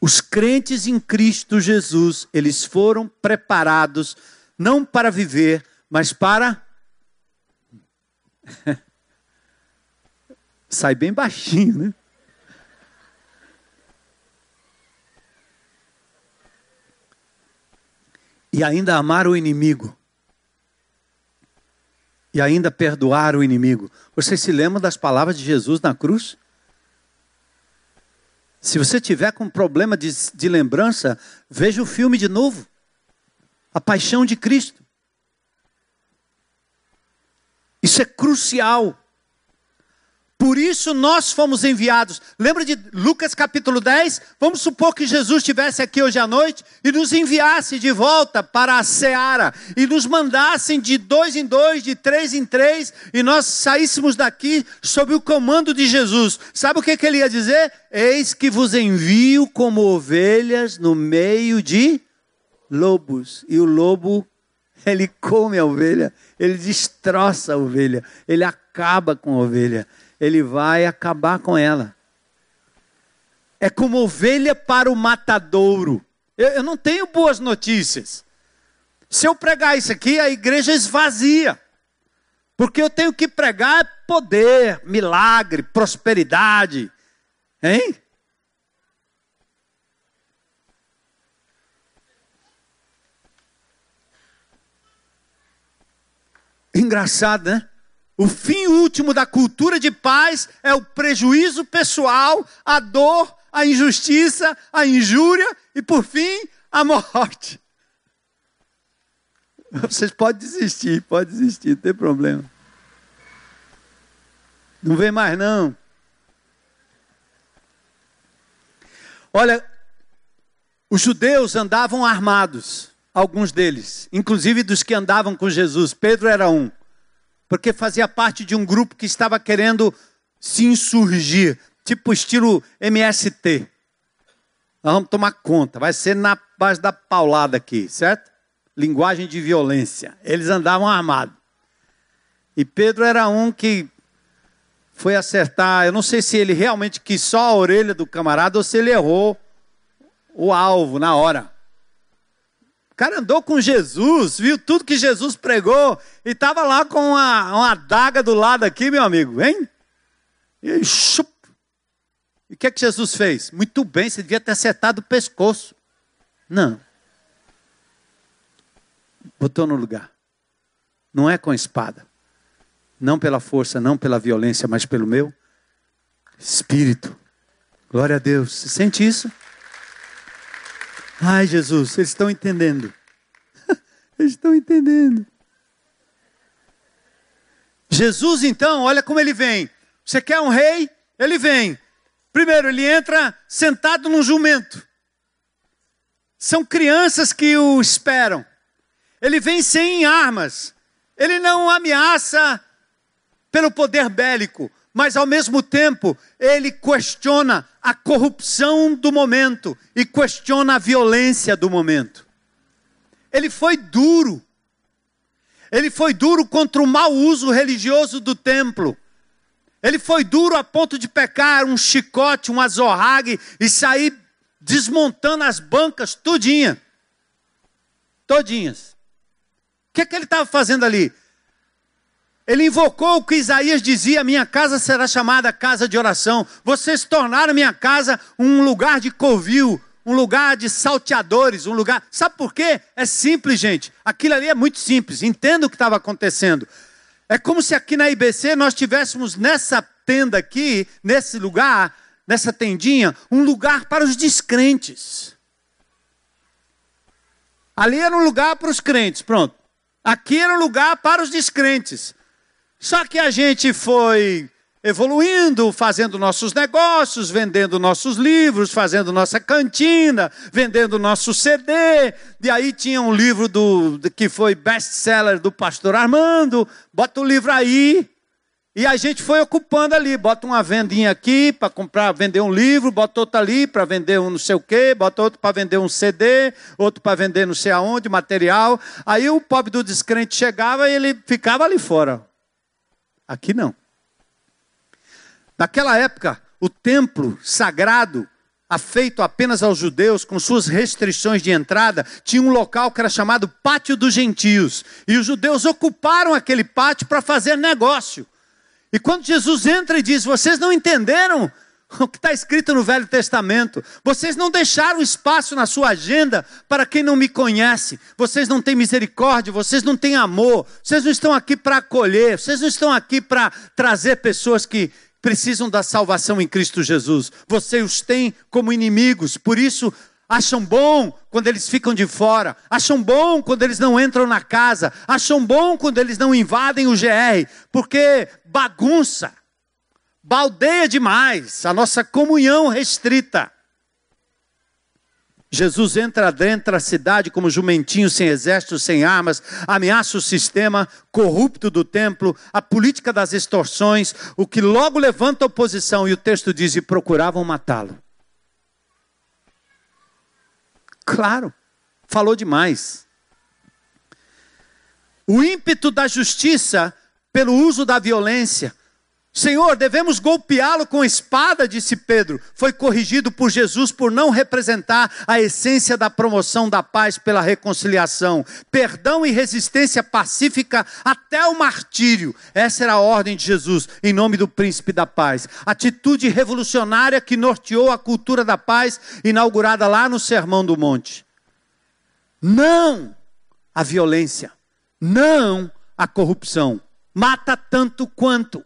Os crentes em Cristo Jesus, eles foram preparados não para viver, mas para Sai bem baixinho, né? E ainda amar o inimigo. E ainda perdoar o inimigo. Você se lembra das palavras de Jesus na cruz? Se você tiver com problema de, de lembrança, veja o filme de novo. A paixão de Cristo. Isso é crucial. Por isso nós fomos enviados. Lembra de Lucas capítulo 10? Vamos supor que Jesus estivesse aqui hoje à noite e nos enviasse de volta para a seara e nos mandassem de dois em dois, de três em três, e nós saíssemos daqui sob o comando de Jesus. Sabe o que, que ele ia dizer? Eis que vos envio como ovelhas no meio de lobos. E o lobo, ele come a ovelha ele destroça a ovelha, ele acaba com a ovelha, ele vai acabar com ela. É como ovelha para o matadouro. Eu, eu não tenho boas notícias. Se eu pregar isso aqui, a igreja esvazia. Porque eu tenho que pregar poder, milagre, prosperidade. Hein? Engraçado, né? O fim último da cultura de paz é o prejuízo pessoal, a dor, a injustiça, a injúria e, por fim, a morte. Vocês podem desistir, pode desistir, não tem problema. Não vem mais não. Olha, os judeus andavam armados alguns deles, inclusive dos que andavam com Jesus. Pedro era um, porque fazia parte de um grupo que estava querendo se insurgir, tipo estilo MST. Nós vamos tomar conta. Vai ser na base da paulada aqui, certo? Linguagem de violência. Eles andavam armados. E Pedro era um que foi acertar. Eu não sei se ele realmente quis só a orelha do camarada ou se ele errou o alvo na hora. Cara andou com Jesus, viu tudo que Jesus pregou e estava lá com uma, uma adaga do lado aqui, meu amigo, hein? E chup. E o que é que Jesus fez? Muito bem, você devia ter acertado o pescoço. Não. Botou no lugar. Não é com espada. Não pela força, não pela violência, mas pelo meu espírito. Glória a Deus. Você sente isso? Ai, Jesus, eles estão entendendo. eles estão entendendo. Jesus, então, olha como ele vem. Você quer um rei? Ele vem. Primeiro, ele entra sentado num jumento. São crianças que o esperam. Ele vem sem armas. Ele não ameaça pelo poder bélico, mas ao mesmo tempo ele questiona a corrupção do momento e questiona a violência do momento. Ele foi duro. Ele foi duro contra o mau uso religioso do templo. Ele foi duro a ponto de pecar um chicote, um azorrague e sair desmontando as bancas tudinha. Todinhas. O que, é que ele estava fazendo ali? Ele invocou o que Isaías dizia: Minha casa será chamada casa de oração. Vocês tornaram minha casa um lugar de covil, um lugar de salteadores, um lugar. Sabe por quê? É simples, gente. Aquilo ali é muito simples. Entenda o que estava acontecendo. É como se aqui na IBC nós tivéssemos nessa tenda aqui, nesse lugar, nessa tendinha, um lugar para os descrentes. Ali era um lugar para os crentes, pronto. Aqui era um lugar para os descrentes. Só que a gente foi evoluindo, fazendo nossos negócios, vendendo nossos livros, fazendo nossa cantina, vendendo nosso CD. E aí tinha um livro do que foi best-seller do pastor Armando, bota o livro aí. E a gente foi ocupando ali, bota uma vendinha aqui para comprar, vender um livro, bota outro ali para vender um não sei o quê, bota outro para vender um CD, outro para vender não sei aonde, material. Aí o pobre do descrente chegava e ele ficava ali fora. Aqui não. Naquela época, o templo sagrado, afeito apenas aos judeus, com suas restrições de entrada, tinha um local que era chamado Pátio dos Gentios. E os judeus ocuparam aquele pátio para fazer negócio. E quando Jesus entra e diz: Vocês não entenderam o que está escrito no Velho Testamento. Vocês não deixaram espaço na sua agenda para quem não me conhece. Vocês não têm misericórdia, vocês não têm amor. Vocês não estão aqui para acolher, vocês não estão aqui para trazer pessoas que precisam da salvação em Cristo Jesus. Vocês os têm como inimigos. Por isso, acham bom quando eles ficam de fora, acham bom quando eles não entram na casa, acham bom quando eles não invadem o GR, porque bagunça baldeia demais, a nossa comunhão restrita. Jesus entra dentro da cidade como jumentinho sem exército, sem armas, ameaça o sistema corrupto do templo, a política das extorsões, o que logo levanta oposição, e o texto diz: e procuravam matá-lo. Claro, falou demais. O ímpeto da justiça pelo uso da violência, Senhor, devemos golpeá-lo com espada, disse Pedro. Foi corrigido por Jesus por não representar a essência da promoção da paz pela reconciliação. Perdão e resistência pacífica até o martírio. Essa era a ordem de Jesus, em nome do príncipe da paz. Atitude revolucionária que norteou a cultura da paz, inaugurada lá no Sermão do Monte. Não a violência, não a corrupção. Mata tanto quanto.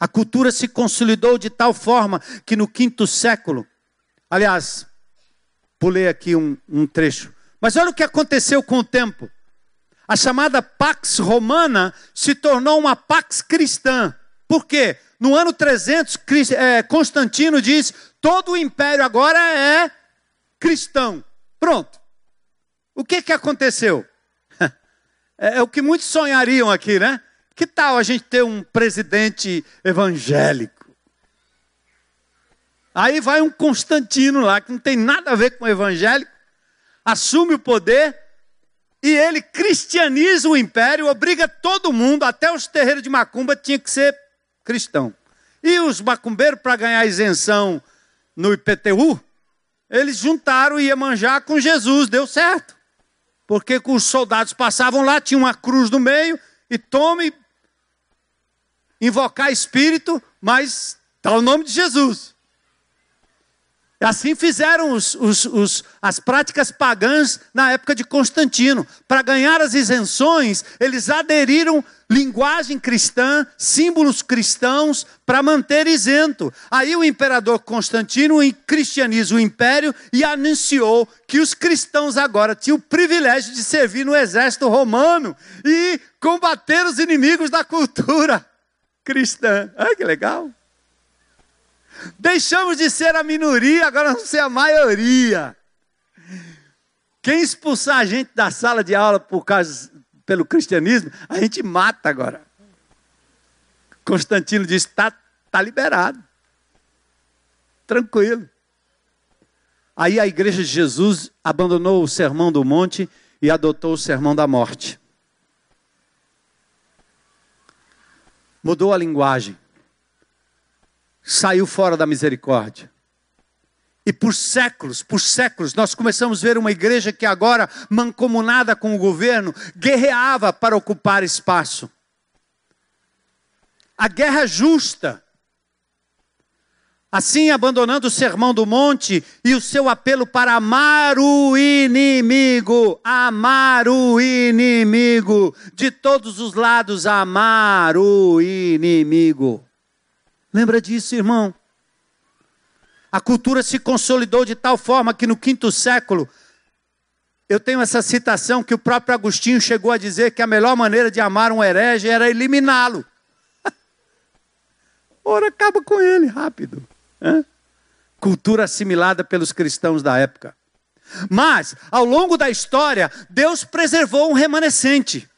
A cultura se consolidou de tal forma que no quinto século, aliás, pulei aqui um, um trecho, mas olha o que aconteceu com o tempo. A chamada Pax Romana se tornou uma Pax Cristã. Por quê? No ano 300, é, Constantino diz: todo o império agora é cristão. Pronto. O que, que aconteceu? É, é o que muitos sonhariam aqui, né? Que tal a gente ter um presidente evangélico? Aí vai um Constantino lá, que não tem nada a ver com evangélico, assume o poder e ele cristianiza o império, obriga todo mundo, até os terreiros de macumba, tinha que ser cristão. E os macumbeiros, para ganhar isenção no IPTU, eles juntaram ia manjar com Jesus, deu certo. Porque os soldados passavam lá, tinha uma cruz no meio, e tome invocar espírito, mas está o nome de Jesus. Assim fizeram os, os, os, as práticas pagãs na época de Constantino. Para ganhar as isenções, eles aderiram linguagem cristã, símbolos cristãos, para manter isento. Aí o imperador Constantino cristianiza o império e anunciou que os cristãos agora tinham o privilégio de servir no exército romano e combater os inimigos da cultura cristã. Ai, que legal! Deixamos de ser a minoria, agora vamos ser a maioria. Quem expulsar a gente da sala de aula por causa, pelo cristianismo, a gente mata agora. Constantino disse: está tá liberado. Tranquilo. Aí a igreja de Jesus abandonou o sermão do monte e adotou o sermão da morte. Mudou a linguagem saiu fora da misericórdia. E por séculos, por séculos, nós começamos a ver uma igreja que agora, mancomunada com o governo, guerreava para ocupar espaço. A guerra justa. Assim, abandonando o sermão do monte e o seu apelo para amar o inimigo, amar o inimigo, de todos os lados, amar o inimigo. Lembra disso, irmão? A cultura se consolidou de tal forma que no quinto século, eu tenho essa citação que o próprio Agostinho chegou a dizer que a melhor maneira de amar um herege era eliminá-lo. Ora, acaba com ele rápido. Hein? Cultura assimilada pelos cristãos da época. Mas, ao longo da história, Deus preservou um remanescente.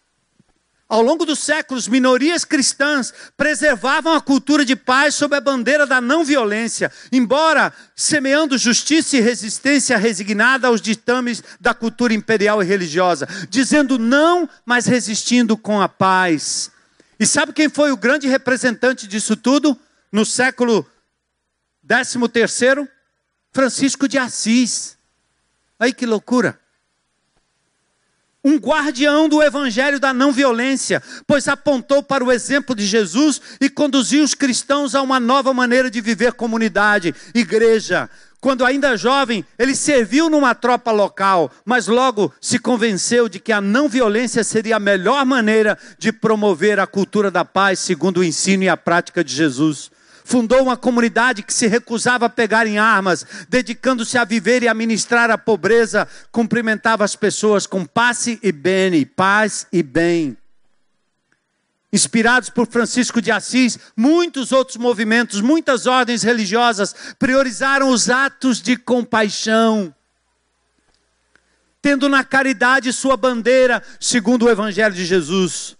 Ao longo dos séculos, minorias cristãs preservavam a cultura de paz sob a bandeira da não violência, embora semeando justiça e resistência resignada aos ditames da cultura imperial e religiosa, dizendo não, mas resistindo com a paz. E sabe quem foi o grande representante disso tudo no século XIII? Francisco de Assis. Aí que loucura! um guardião do evangelho da não violência, pois apontou para o exemplo de Jesus e conduziu os cristãos a uma nova maneira de viver comunidade, igreja. Quando ainda jovem, ele serviu numa tropa local, mas logo se convenceu de que a não violência seria a melhor maneira de promover a cultura da paz, segundo o ensino e a prática de Jesus fundou uma comunidade que se recusava a pegar em armas, dedicando-se a viver e a ministrar a pobreza, cumprimentava as pessoas com passe e bene, paz e bem. Inspirados por Francisco de Assis, muitos outros movimentos, muitas ordens religiosas priorizaram os atos de compaixão, tendo na caridade sua bandeira, segundo o Evangelho de Jesus.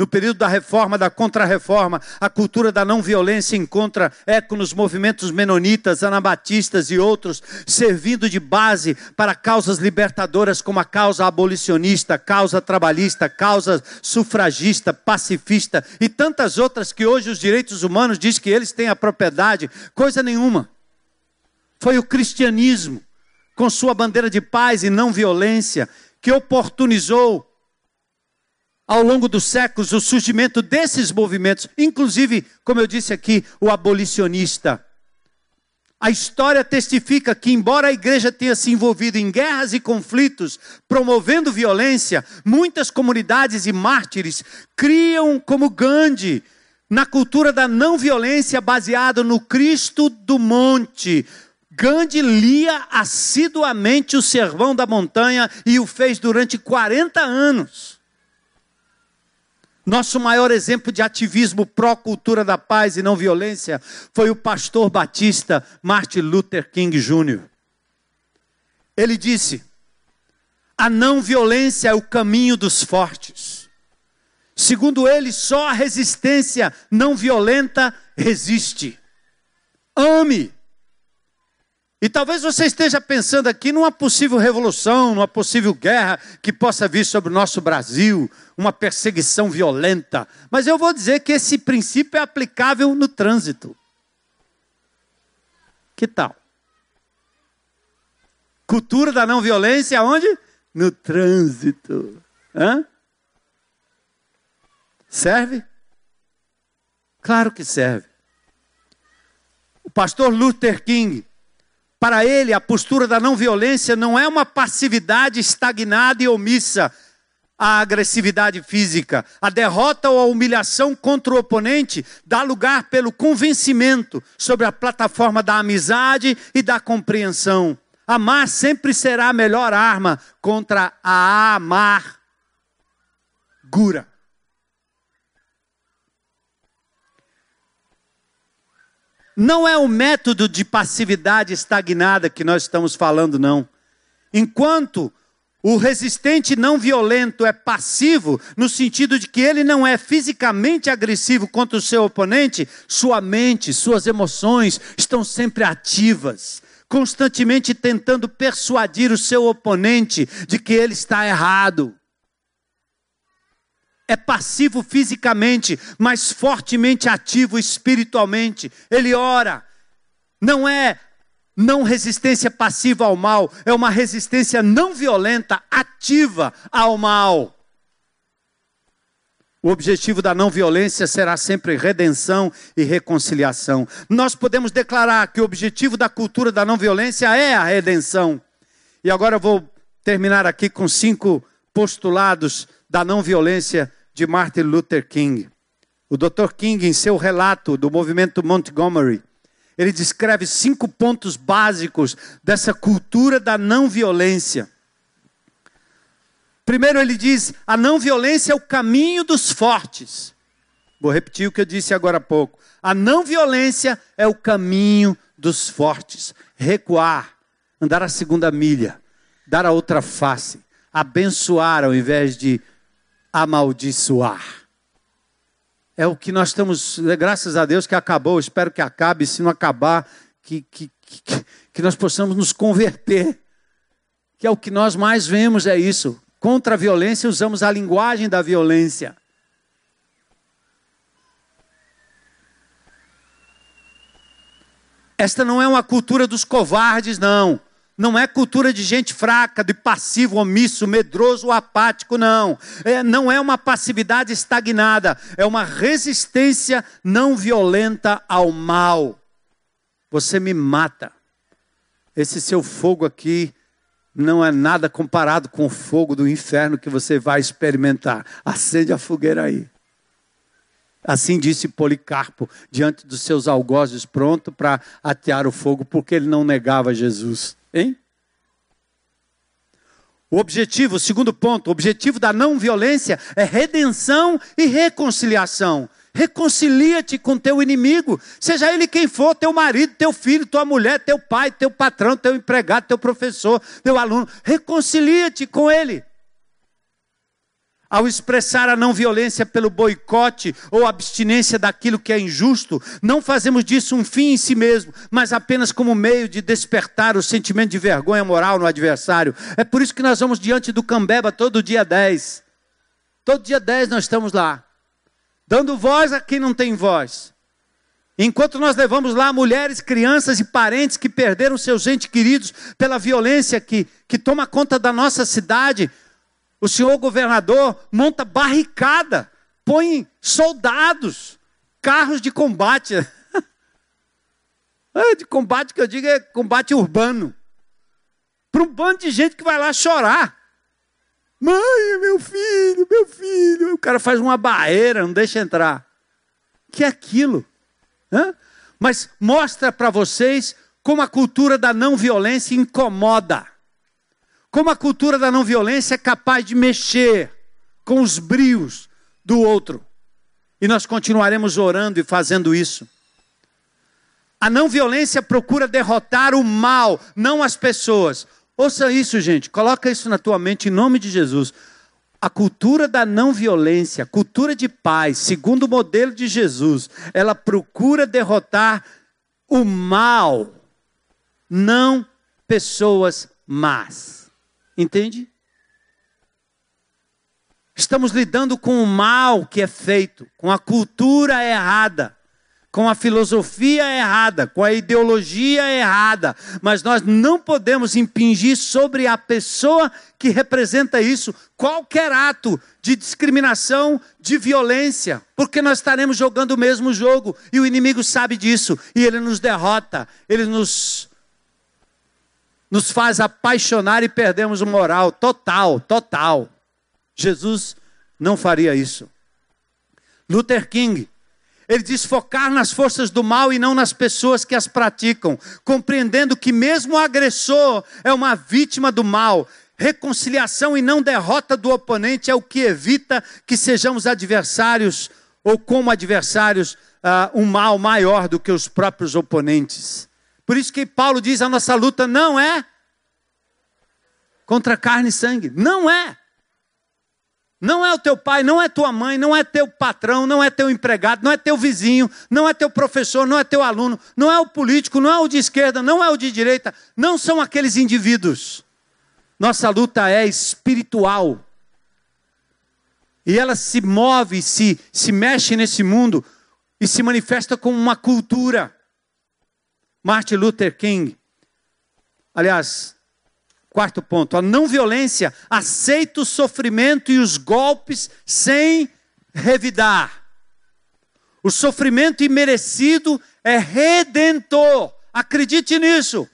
No período da reforma, da contra-reforma, a cultura da não violência encontra eco nos movimentos menonitas, anabatistas e outros, servindo de base para causas libertadoras como a causa abolicionista, causa trabalhista, causa sufragista, pacifista e tantas outras que hoje os direitos humanos dizem que eles têm a propriedade, coisa nenhuma. Foi o cristianismo, com sua bandeira de paz e não violência, que oportunizou ao longo dos séculos o surgimento desses movimentos, inclusive, como eu disse aqui, o abolicionista. A história testifica que, embora a igreja tenha se envolvido em guerras e conflitos, promovendo violência, muitas comunidades e mártires criam, como Gandhi, na cultura da não violência baseada no Cristo do monte. Gandhi lia assiduamente o Servão da Montanha e o fez durante 40 anos. Nosso maior exemplo de ativismo pró-cultura da paz e não violência foi o pastor batista Martin Luther King Jr. Ele disse: a não violência é o caminho dos fortes. Segundo ele, só a resistência não violenta resiste. Ame, E talvez você esteja pensando aqui numa possível revolução, numa possível guerra que possa vir sobre o nosso Brasil, uma perseguição violenta. Mas eu vou dizer que esse princípio é aplicável no trânsito. Que tal? Cultura da não violência onde? No trânsito. Hã? Serve? Claro que serve. O pastor Luther King, para ele, a postura da não violência não é uma passividade estagnada e omissa à agressividade física. A derrota ou a humilhação contra o oponente dá lugar pelo convencimento sobre a plataforma da amizade e da compreensão. Amar sempre será a melhor arma contra a amargura. Não é o método de passividade estagnada que nós estamos falando, não. Enquanto o resistente não violento é passivo, no sentido de que ele não é fisicamente agressivo contra o seu oponente, sua mente, suas emoções estão sempre ativas, constantemente tentando persuadir o seu oponente de que ele está errado é passivo fisicamente, mas fortemente ativo espiritualmente. Ele ora. Não é não resistência passiva ao mal, é uma resistência não violenta, ativa ao mal. O objetivo da não violência será sempre redenção e reconciliação. Nós podemos declarar que o objetivo da cultura da não violência é a redenção. E agora eu vou terminar aqui com cinco postulados da não violência de Martin Luther King. O Dr. King, em seu relato do movimento Montgomery, ele descreve cinco pontos básicos dessa cultura da não violência. Primeiro, ele diz: a não violência é o caminho dos fortes. Vou repetir o que eu disse agora há pouco. A não violência é o caminho dos fortes. Recuar, andar a segunda milha, dar a outra face, abençoar ao invés de amaldiçoar. É o que nós estamos, é graças a Deus que acabou, espero que acabe, se não acabar, que, que, que, que nós possamos nos converter. Que é o que nós mais vemos, é isso. Contra a violência, usamos a linguagem da violência. Esta não é uma cultura dos covardes, não. Não é cultura de gente fraca, de passivo, omisso, medroso apático, não. É, não é uma passividade estagnada, é uma resistência não violenta ao mal. Você me mata. Esse seu fogo aqui não é nada comparado com o fogo do inferno que você vai experimentar. Acende a fogueira aí. Assim disse Policarpo diante dos seus algozes, pronto para atear o fogo, porque ele não negava Jesus. Hein? O objetivo, o segundo ponto, o objetivo da não violência é redenção e reconciliação. Reconcilia-te com teu inimigo, seja ele quem for, teu marido, teu filho, tua mulher, teu pai, teu patrão, teu empregado, teu professor, teu aluno. Reconcilia-te com ele. Ao expressar a não violência pelo boicote ou abstinência daquilo que é injusto, não fazemos disso um fim em si mesmo, mas apenas como meio de despertar o sentimento de vergonha moral no adversário. É por isso que nós vamos diante do Cambeba todo dia 10. Todo dia 10 nós estamos lá, dando voz a quem não tem voz. Enquanto nós levamos lá mulheres, crianças e parentes que perderam seus entes queridos pela violência que, que toma conta da nossa cidade, o senhor governador monta barricada, põe soldados, carros de combate. é, de combate que eu digo é combate urbano. Para um bando de gente que vai lá chorar. Mãe, meu filho, meu filho. O cara faz uma barreira, não deixa entrar. Que é aquilo? Hã? Mas mostra para vocês como a cultura da não violência incomoda. Como a cultura da não violência é capaz de mexer com os brios do outro. E nós continuaremos orando e fazendo isso. A não violência procura derrotar o mal, não as pessoas. Ouça isso, gente. Coloca isso na tua mente em nome de Jesus. A cultura da não violência, cultura de paz, segundo o modelo de Jesus, ela procura derrotar o mal não pessoas más. Entende? Estamos lidando com o mal que é feito, com a cultura errada com a filosofia errada, com a ideologia errada, mas nós não podemos impingir sobre a pessoa que representa isso qualquer ato de discriminação, de violência, porque nós estaremos jogando o mesmo jogo e o inimigo sabe disso e ele nos derrota, ele nos nos faz apaixonar e perdemos o moral total, total. Jesus não faria isso. Luther King ele diz focar nas forças do mal e não nas pessoas que as praticam, compreendendo que mesmo o agressor é uma vítima do mal. Reconciliação e não derrota do oponente é o que evita que sejamos adversários ou como adversários uh, um mal maior do que os próprios oponentes. Por isso que Paulo diz: a nossa luta não é contra carne e sangue. Não é. Não é o teu pai, não é tua mãe, não é teu patrão, não é teu empregado, não é teu vizinho, não é teu professor, não é teu aluno, não é o político, não é o de esquerda, não é o de direita, não são aqueles indivíduos. Nossa luta é espiritual. E ela se move, se, se mexe nesse mundo e se manifesta como uma cultura. Martin Luther King, aliás, Quarto ponto, a não violência aceita o sofrimento e os golpes sem revidar. O sofrimento imerecido é redentor. Acredite nisso.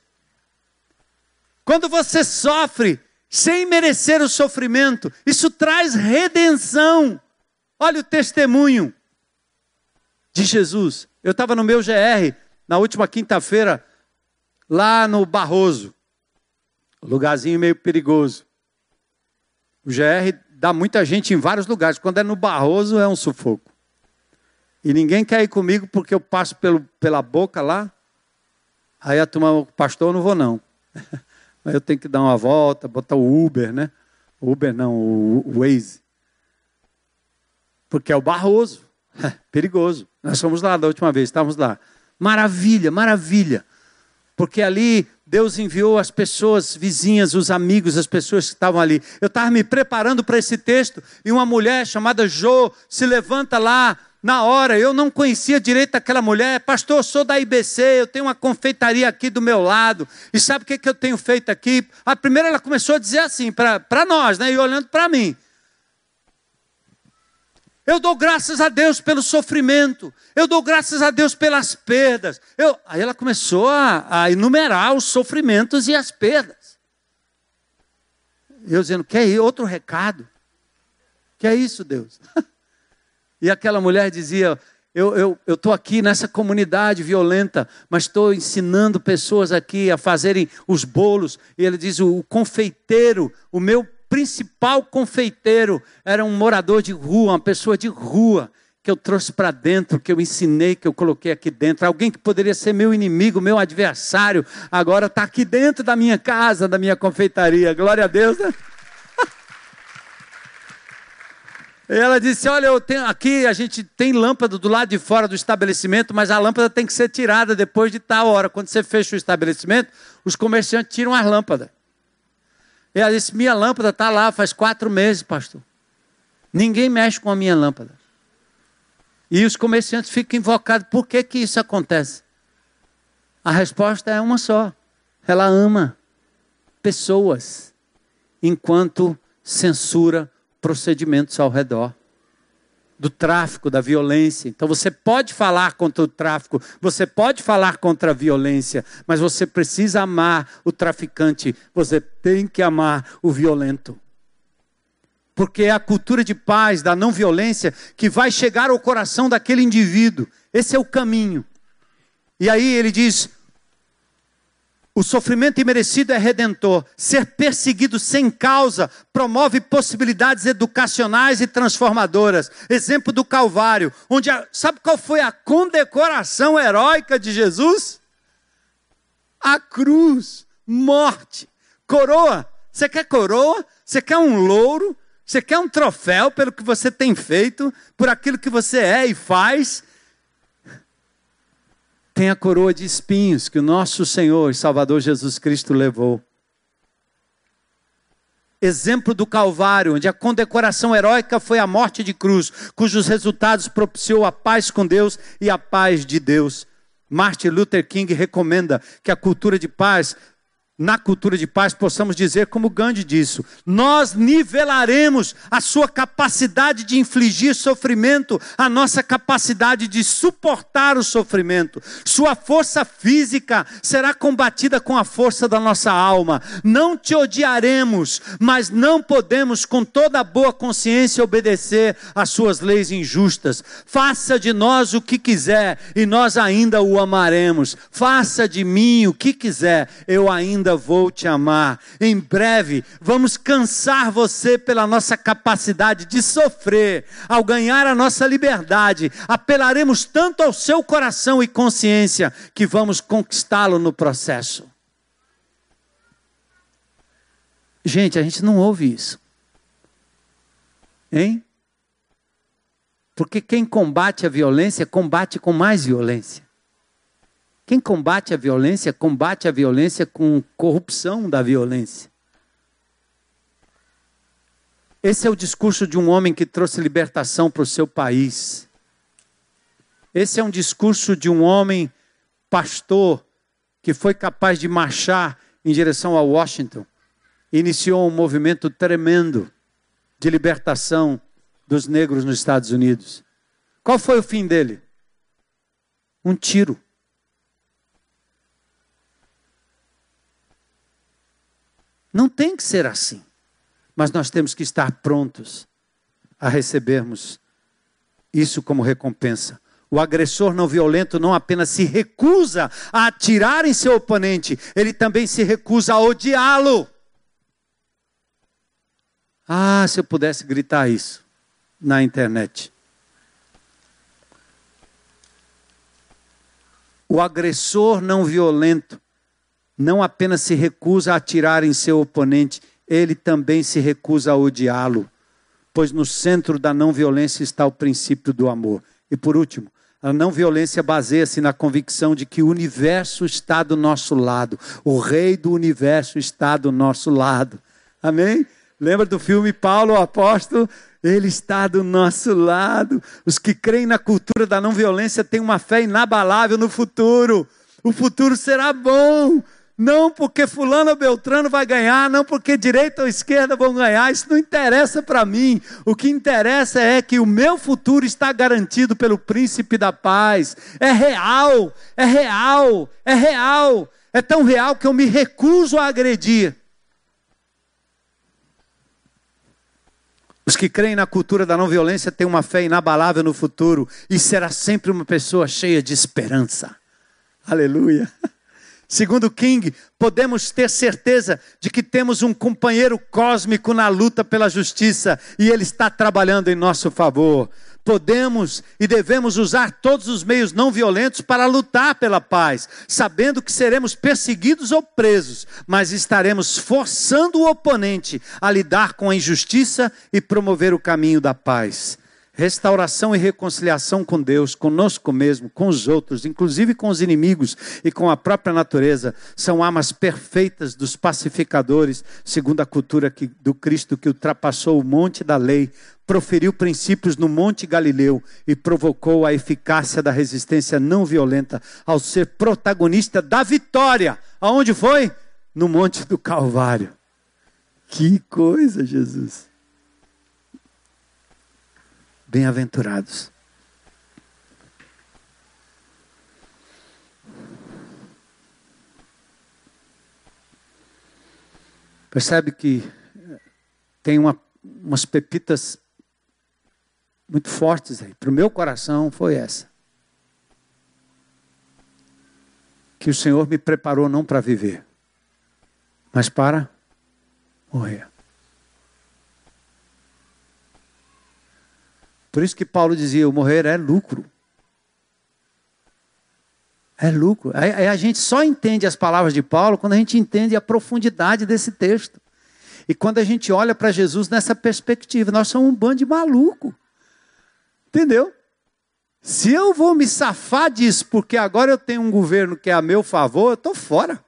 Quando você sofre sem merecer o sofrimento, isso traz redenção. Olha o testemunho de Jesus. Eu estava no meu GR na última quinta-feira, lá no Barroso. Lugarzinho meio perigoso. O GR dá muita gente em vários lugares. Quando é no Barroso, é um sufoco. E ninguém quer ir comigo porque eu passo pelo, pela boca lá. Aí a turma, pastor, eu não vou não. Mas eu tenho que dar uma volta, botar o Uber, né? Uber não, o, Waze. Porque é o Barroso. Perigoso. Nós fomos lá da última vez, estávamos lá. Maravilha, maravilha. Porque ali Deus enviou as pessoas vizinhas, os amigos, as pessoas que estavam ali. Eu estava me preparando para esse texto e uma mulher chamada Jo se levanta lá na hora. Eu não conhecia direito aquela mulher. Pastor, eu sou da IBC, eu tenho uma confeitaria aqui do meu lado. E sabe o que, que eu tenho feito aqui? A primeira ela começou a dizer assim para nós, né? E olhando para mim. Eu dou graças a Deus pelo sofrimento. Eu dou graças a Deus pelas perdas. Eu... Aí ela começou a, a enumerar os sofrimentos e as perdas. Eu dizendo, quer outro recado? Que é isso, Deus? e aquela mulher dizia, eu estou aqui nessa comunidade violenta, mas estou ensinando pessoas aqui a fazerem os bolos. E ele diz: o, o confeiteiro, o meu principal confeiteiro era um morador de rua, uma pessoa de rua, que eu trouxe para dentro, que eu ensinei, que eu coloquei aqui dentro. Alguém que poderia ser meu inimigo, meu adversário, agora está aqui dentro da minha casa, da minha confeitaria. Glória a Deus, né? E ela disse: Olha, eu tenho aqui a gente tem lâmpada do lado de fora do estabelecimento, mas a lâmpada tem que ser tirada depois de tal hora. Quando você fecha o estabelecimento, os comerciantes tiram as lâmpadas. Ela disse: Minha lâmpada está lá faz quatro meses, pastor. Ninguém mexe com a minha lâmpada. E os comerciantes ficam invocados: por que, que isso acontece? A resposta é uma só: ela ama pessoas, enquanto censura procedimentos ao redor do tráfico, da violência. Então você pode falar contra o tráfico, você pode falar contra a violência, mas você precisa amar o traficante, você tem que amar o violento. Porque é a cultura de paz, da não violência, que vai chegar ao coração daquele indivíduo. Esse é o caminho. E aí ele diz: o sofrimento imerecido é redentor. Ser perseguido sem causa promove possibilidades educacionais e transformadoras. Exemplo do Calvário, onde a, sabe qual foi a condecoração heróica de Jesus? A cruz, morte, coroa. Você quer coroa? Você quer um louro? Você quer um troféu pelo que você tem feito, por aquilo que você é e faz? Tem a coroa de espinhos que o nosso Senhor e Salvador Jesus Cristo levou. Exemplo do Calvário, onde a condecoração heróica foi a morte de cruz, cujos resultados propiciou a paz com Deus e a paz de Deus. Martin Luther King recomenda que a cultura de paz na cultura de paz, possamos dizer, como Gandhi disse: nós nivelaremos a sua capacidade de infligir sofrimento, a nossa capacidade de suportar o sofrimento. Sua força física será combatida com a força da nossa alma. Não te odiaremos, mas não podemos, com toda a boa consciência, obedecer às suas leis injustas. Faça de nós o que quiser e nós ainda o amaremos. Faça de mim o que quiser, eu ainda ainda vou te amar. Em breve, vamos cansar você pela nossa capacidade de sofrer. Ao ganhar a nossa liberdade, apelaremos tanto ao seu coração e consciência que vamos conquistá-lo no processo. Gente, a gente não ouve isso. Hein? Porque quem combate a violência, combate com mais violência. Quem combate a violência, combate a violência com corrupção da violência. Esse é o discurso de um homem que trouxe libertação para o seu país. Esse é um discurso de um homem pastor que foi capaz de marchar em direção a Washington. Iniciou um movimento tremendo de libertação dos negros nos Estados Unidos. Qual foi o fim dele? Um tiro. Não tem que ser assim. Mas nós temos que estar prontos a recebermos isso como recompensa. O agressor não violento não apenas se recusa a atirar em seu oponente, ele também se recusa a odiá-lo. Ah, se eu pudesse gritar isso na internet. O agressor não violento não apenas se recusa a atirar em seu oponente, ele também se recusa a odiá-lo, pois no centro da não violência está o princípio do amor. E por último, a não violência baseia-se na convicção de que o universo está do nosso lado, o rei do universo está do nosso lado. Amém? Lembra do filme Paulo, o apóstolo? Ele está do nosso lado. Os que creem na cultura da não violência têm uma fé inabalável no futuro. O futuro será bom. Não porque fulano ou beltrano vai ganhar, não porque direita ou esquerda vão ganhar, isso não interessa para mim. O que interessa é que o meu futuro está garantido pelo príncipe da paz. É real, é real, é real. É tão real que eu me recuso a agredir. Os que creem na cultura da não violência têm uma fé inabalável no futuro e será sempre uma pessoa cheia de esperança. Aleluia. Segundo King, podemos ter certeza de que temos um companheiro cósmico na luta pela justiça e ele está trabalhando em nosso favor. Podemos e devemos usar todos os meios não violentos para lutar pela paz, sabendo que seremos perseguidos ou presos, mas estaremos forçando o oponente a lidar com a injustiça e promover o caminho da paz. Restauração e reconciliação com Deus, conosco mesmo, com os outros, inclusive com os inimigos e com a própria natureza, são armas perfeitas dos pacificadores, segundo a cultura que, do Cristo que ultrapassou o monte da lei, proferiu princípios no Monte Galileu e provocou a eficácia da resistência não violenta ao ser protagonista da vitória. Aonde foi? No Monte do Calvário. Que coisa, Jesus! Bem-aventurados. Percebe que tem uma, umas pepitas muito fortes aí. Para o meu coração foi essa. Que o Senhor me preparou não para viver, mas para morrer. Por isso que Paulo dizia: o morrer é lucro. É lucro. Aí a gente só entende as palavras de Paulo quando a gente entende a profundidade desse texto. E quando a gente olha para Jesus nessa perspectiva, nós somos um bando de maluco. Entendeu? Se eu vou me safar disso porque agora eu tenho um governo que é a meu favor, eu estou fora.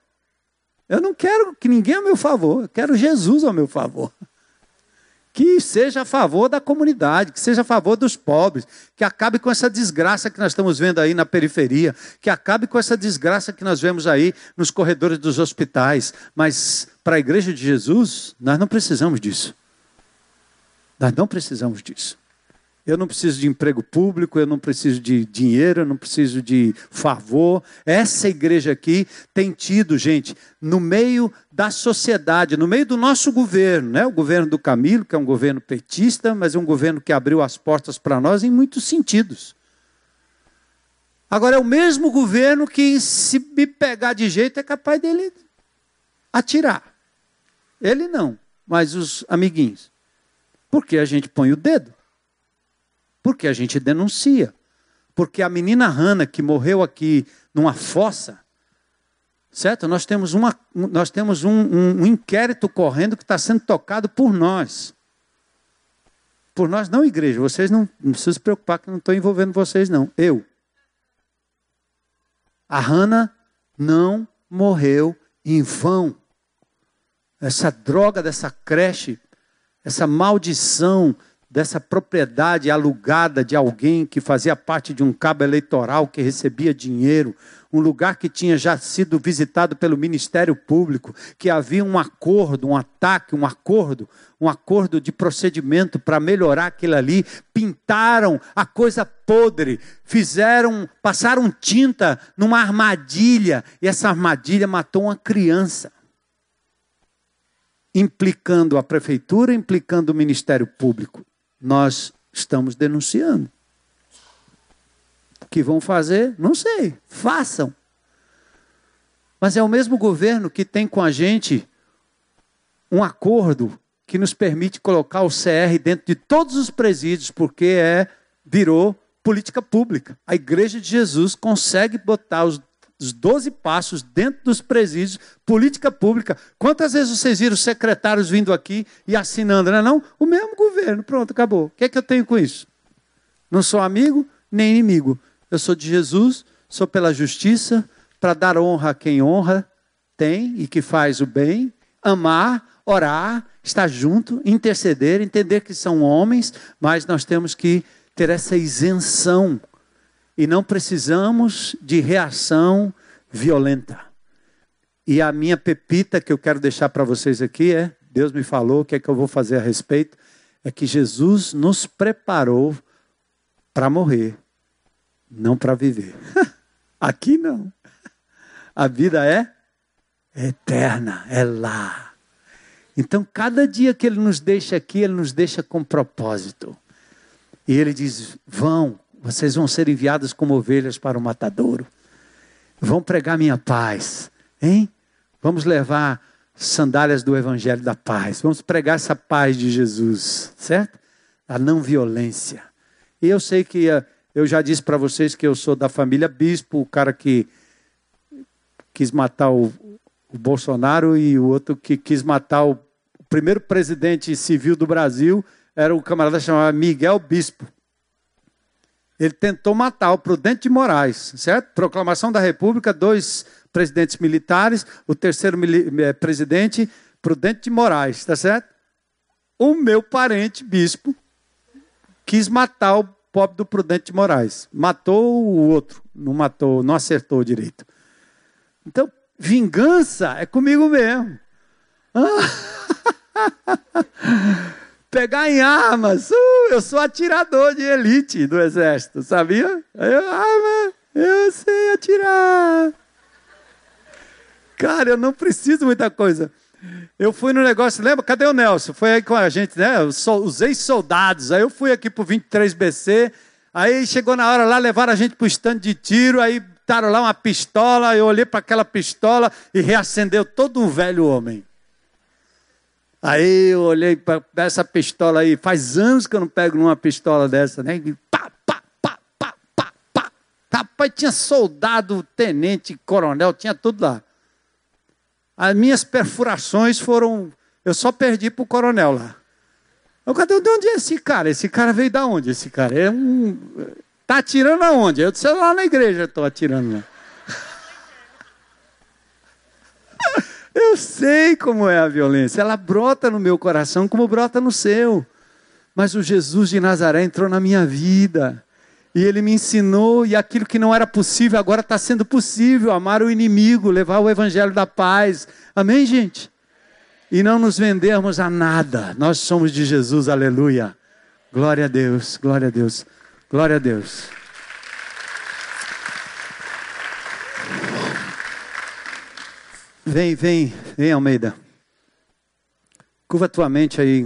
Eu não quero que ninguém a meu favor, eu quero Jesus a meu favor. Que seja a favor da comunidade, que seja a favor dos pobres, que acabe com essa desgraça que nós estamos vendo aí na periferia, que acabe com essa desgraça que nós vemos aí nos corredores dos hospitais. Mas para a igreja de Jesus, nós não precisamos disso. Nós não precisamos disso. Eu não preciso de emprego público, eu não preciso de dinheiro, eu não preciso de favor. Essa igreja aqui tem tido, gente, no meio da sociedade, no meio do nosso governo, né? O governo do Camilo, que é um governo petista, mas é um governo que abriu as portas para nós em muitos sentidos. Agora é o mesmo governo que, se me pegar de jeito, é capaz dele atirar. Ele não, mas os amiguinhos. Porque a gente põe o dedo. Porque a gente denuncia. Porque a menina Hannah, que morreu aqui numa fossa, certo? Nós temos, uma, nós temos um, um, um inquérito correndo que está sendo tocado por nós. Por nós, não, igreja. Vocês não, não precisam se preocupar que não estou envolvendo vocês, não. Eu. A Hannah não morreu em vão. Essa droga dessa creche, essa maldição dessa propriedade alugada de alguém que fazia parte de um cabo eleitoral que recebia dinheiro, um lugar que tinha já sido visitado pelo Ministério Público, que havia um acordo, um ataque, um acordo, um acordo de procedimento para melhorar aquilo ali, pintaram a coisa podre, fizeram, passaram tinta numa armadilha, e essa armadilha matou uma criança. Implicando a prefeitura, implicando o Ministério Público nós estamos denunciando. O que vão fazer? Não sei. Façam. Mas é o mesmo governo que tem com a gente um acordo que nos permite colocar o CR dentro de todos os presídios, porque é virou política pública. A Igreja de Jesus consegue botar os os 12 passos dentro dos presídios, política pública. Quantas vezes vocês viram secretários vindo aqui e assinando, não é não? O mesmo governo, pronto, acabou. O que é que eu tenho com isso? Não sou amigo nem inimigo. Eu sou de Jesus, sou pela justiça, para dar honra a quem honra tem e que faz o bem, amar, orar, estar junto, interceder, entender que são homens, mas nós temos que ter essa isenção e não precisamos de reação violenta. E a minha pepita que eu quero deixar para vocês aqui é: Deus me falou, o que é que eu vou fazer a respeito? É que Jesus nos preparou para morrer, não para viver. aqui não. A vida é eterna, é lá. Então, cada dia que Ele nos deixa aqui, Ele nos deixa com propósito. E Ele diz: vão, vocês vão ser enviados como ovelhas para o matadouro. Vão pregar minha paz, hein? Vamos levar sandálias do evangelho da paz. Vamos pregar essa paz de Jesus, certo? A não violência. E eu sei que eh, eu já disse para vocês que eu sou da família Bispo, o cara que quis matar o, o Bolsonaro e o outro que quis matar o, o primeiro presidente civil do Brasil era o camarada chamado Miguel Bispo. Ele tentou matar o Prudente de Moraes, certo? Proclamação da República, dois presidentes militares, o terceiro eh, presidente, Prudente de Moraes, tá certo? O meu parente, bispo, quis matar o pobre do Prudente de Moraes. Matou o outro, não matou, não acertou direito. Então, vingança é comigo mesmo. Ah. pegar em armas. Uh, eu sou atirador de elite do exército, sabia? Eu, ah, eu sei atirar. Cara, eu não preciso muita coisa. Eu fui no negócio, lembra? Cadê o Nelson? Foi aí com a gente, né? Os ex-soldados. Aí eu fui aqui pro 23BC. Aí chegou na hora lá, levaram a gente pro stand de tiro. Aí botaram lá uma pistola. Eu olhei para aquela pistola e reacendeu todo um velho homem. Aí eu olhei para essa pistola aí, faz anos que eu não pego numa pistola dessa, né? E pá, pá, pá, pá, pá, pá. Rapaz, tinha soldado, tenente, coronel, tinha tudo lá. As minhas perfurações foram. Eu só perdi para o coronel lá. Eu, cadê de onde é esse cara? Esse cara veio da onde? Esse cara é um. Está atirando aonde? Eu disse, lá na igreja estou atirando. Lá. Eu sei como é a violência. Ela brota no meu coração como brota no seu. Mas o Jesus de Nazaré entrou na minha vida. E ele me ensinou, e aquilo que não era possível agora está sendo possível: amar o inimigo, levar o evangelho da paz. Amém, gente? E não nos vendermos a nada. Nós somos de Jesus, aleluia. Glória a Deus, glória a Deus, glória a Deus. Vem, vem, vem, Almeida. Curva tua mente aí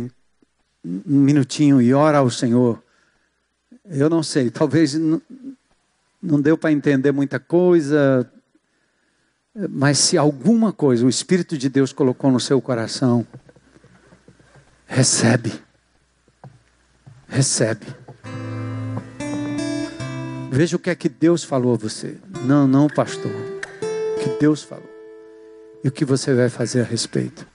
um minutinho e ora ao Senhor. Eu não sei, talvez não, deu para entender muita coisa, mas se alguma coisa o Espírito de Deus colocou no seu coração, recebe. Recebe. Veja o que é que Deus falou a você. Não, não, pastor. O que Deus falou e o que você vai fazer a respeito.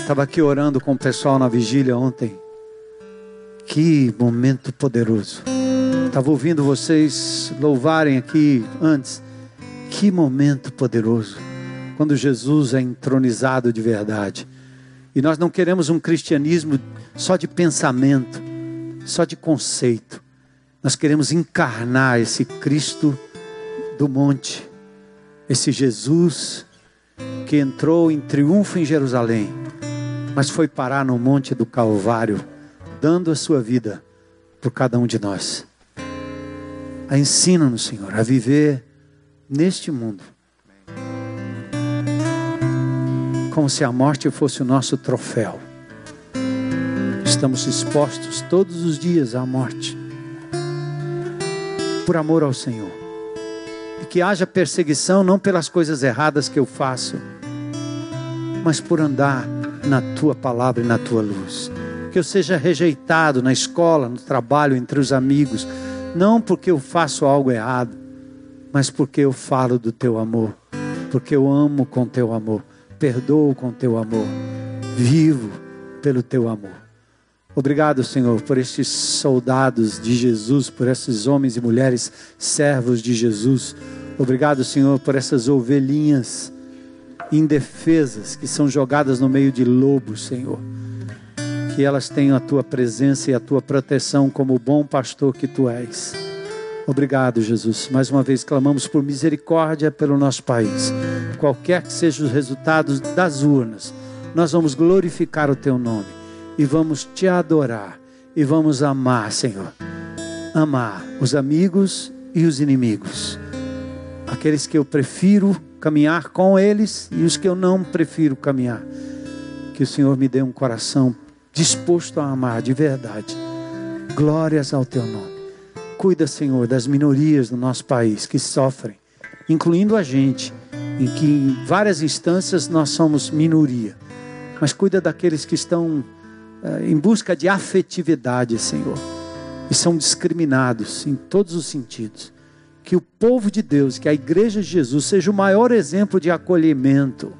Estava aqui orando com o pessoal na vigília ontem. Que momento poderoso. Estava ouvindo vocês louvarem aqui antes. Que momento poderoso. Quando Jesus é entronizado de verdade. E nós não queremos um cristianismo só de pensamento, só de conceito. Nós queremos encarnar esse Cristo do monte, esse Jesus que entrou em triunfo em Jerusalém, mas foi parar no monte do Calvário, dando a sua vida por cada um de nós. A ensina-nos, Senhor, a viver neste mundo. Como se a morte fosse o nosso troféu. Estamos expostos todos os dias à morte por amor ao Senhor. E que haja perseguição não pelas coisas erradas que eu faço, mas por andar na tua palavra e na tua luz. Que eu seja rejeitado na escola, no trabalho, entre os amigos, não porque eu faço algo errado, mas porque eu falo do teu amor, porque eu amo com teu amor, perdoo com teu amor, vivo pelo teu amor. Obrigado, Senhor, por estes soldados de Jesus, por esses homens e mulheres servos de Jesus. Obrigado, Senhor, por essas ovelhinhas indefesas que são jogadas no meio de lobos, Senhor. Que elas tenham a tua presença e a tua proteção como o bom pastor que tu és. Obrigado, Jesus. Mais uma vez clamamos por misericórdia pelo nosso país. Qualquer que sejam os resultados das urnas, nós vamos glorificar o teu nome e vamos te adorar e vamos amar, Senhor. Amar os amigos e os inimigos. Aqueles que eu prefiro caminhar com eles e os que eu não prefiro caminhar. Que o Senhor me dê um coração disposto a amar de verdade. Glórias ao teu nome. Cuida, Senhor, das minorias do nosso país que sofrem, incluindo a gente, em que em várias instâncias nós somos minoria. Mas cuida daqueles que estão em busca de afetividade, Senhor, e são discriminados em todos os sentidos. Que o povo de Deus, que a igreja de Jesus, seja o maior exemplo de acolhimento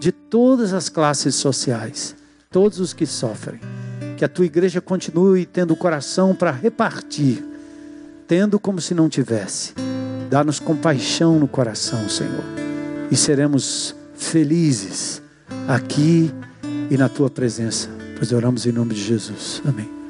de todas as classes sociais, todos os que sofrem. Que a tua igreja continue tendo o coração para repartir, tendo como se não tivesse. Dá-nos compaixão no coração, Senhor, e seremos felizes aqui e na tua presença. Pois oramos em nome de Jesus. Amém.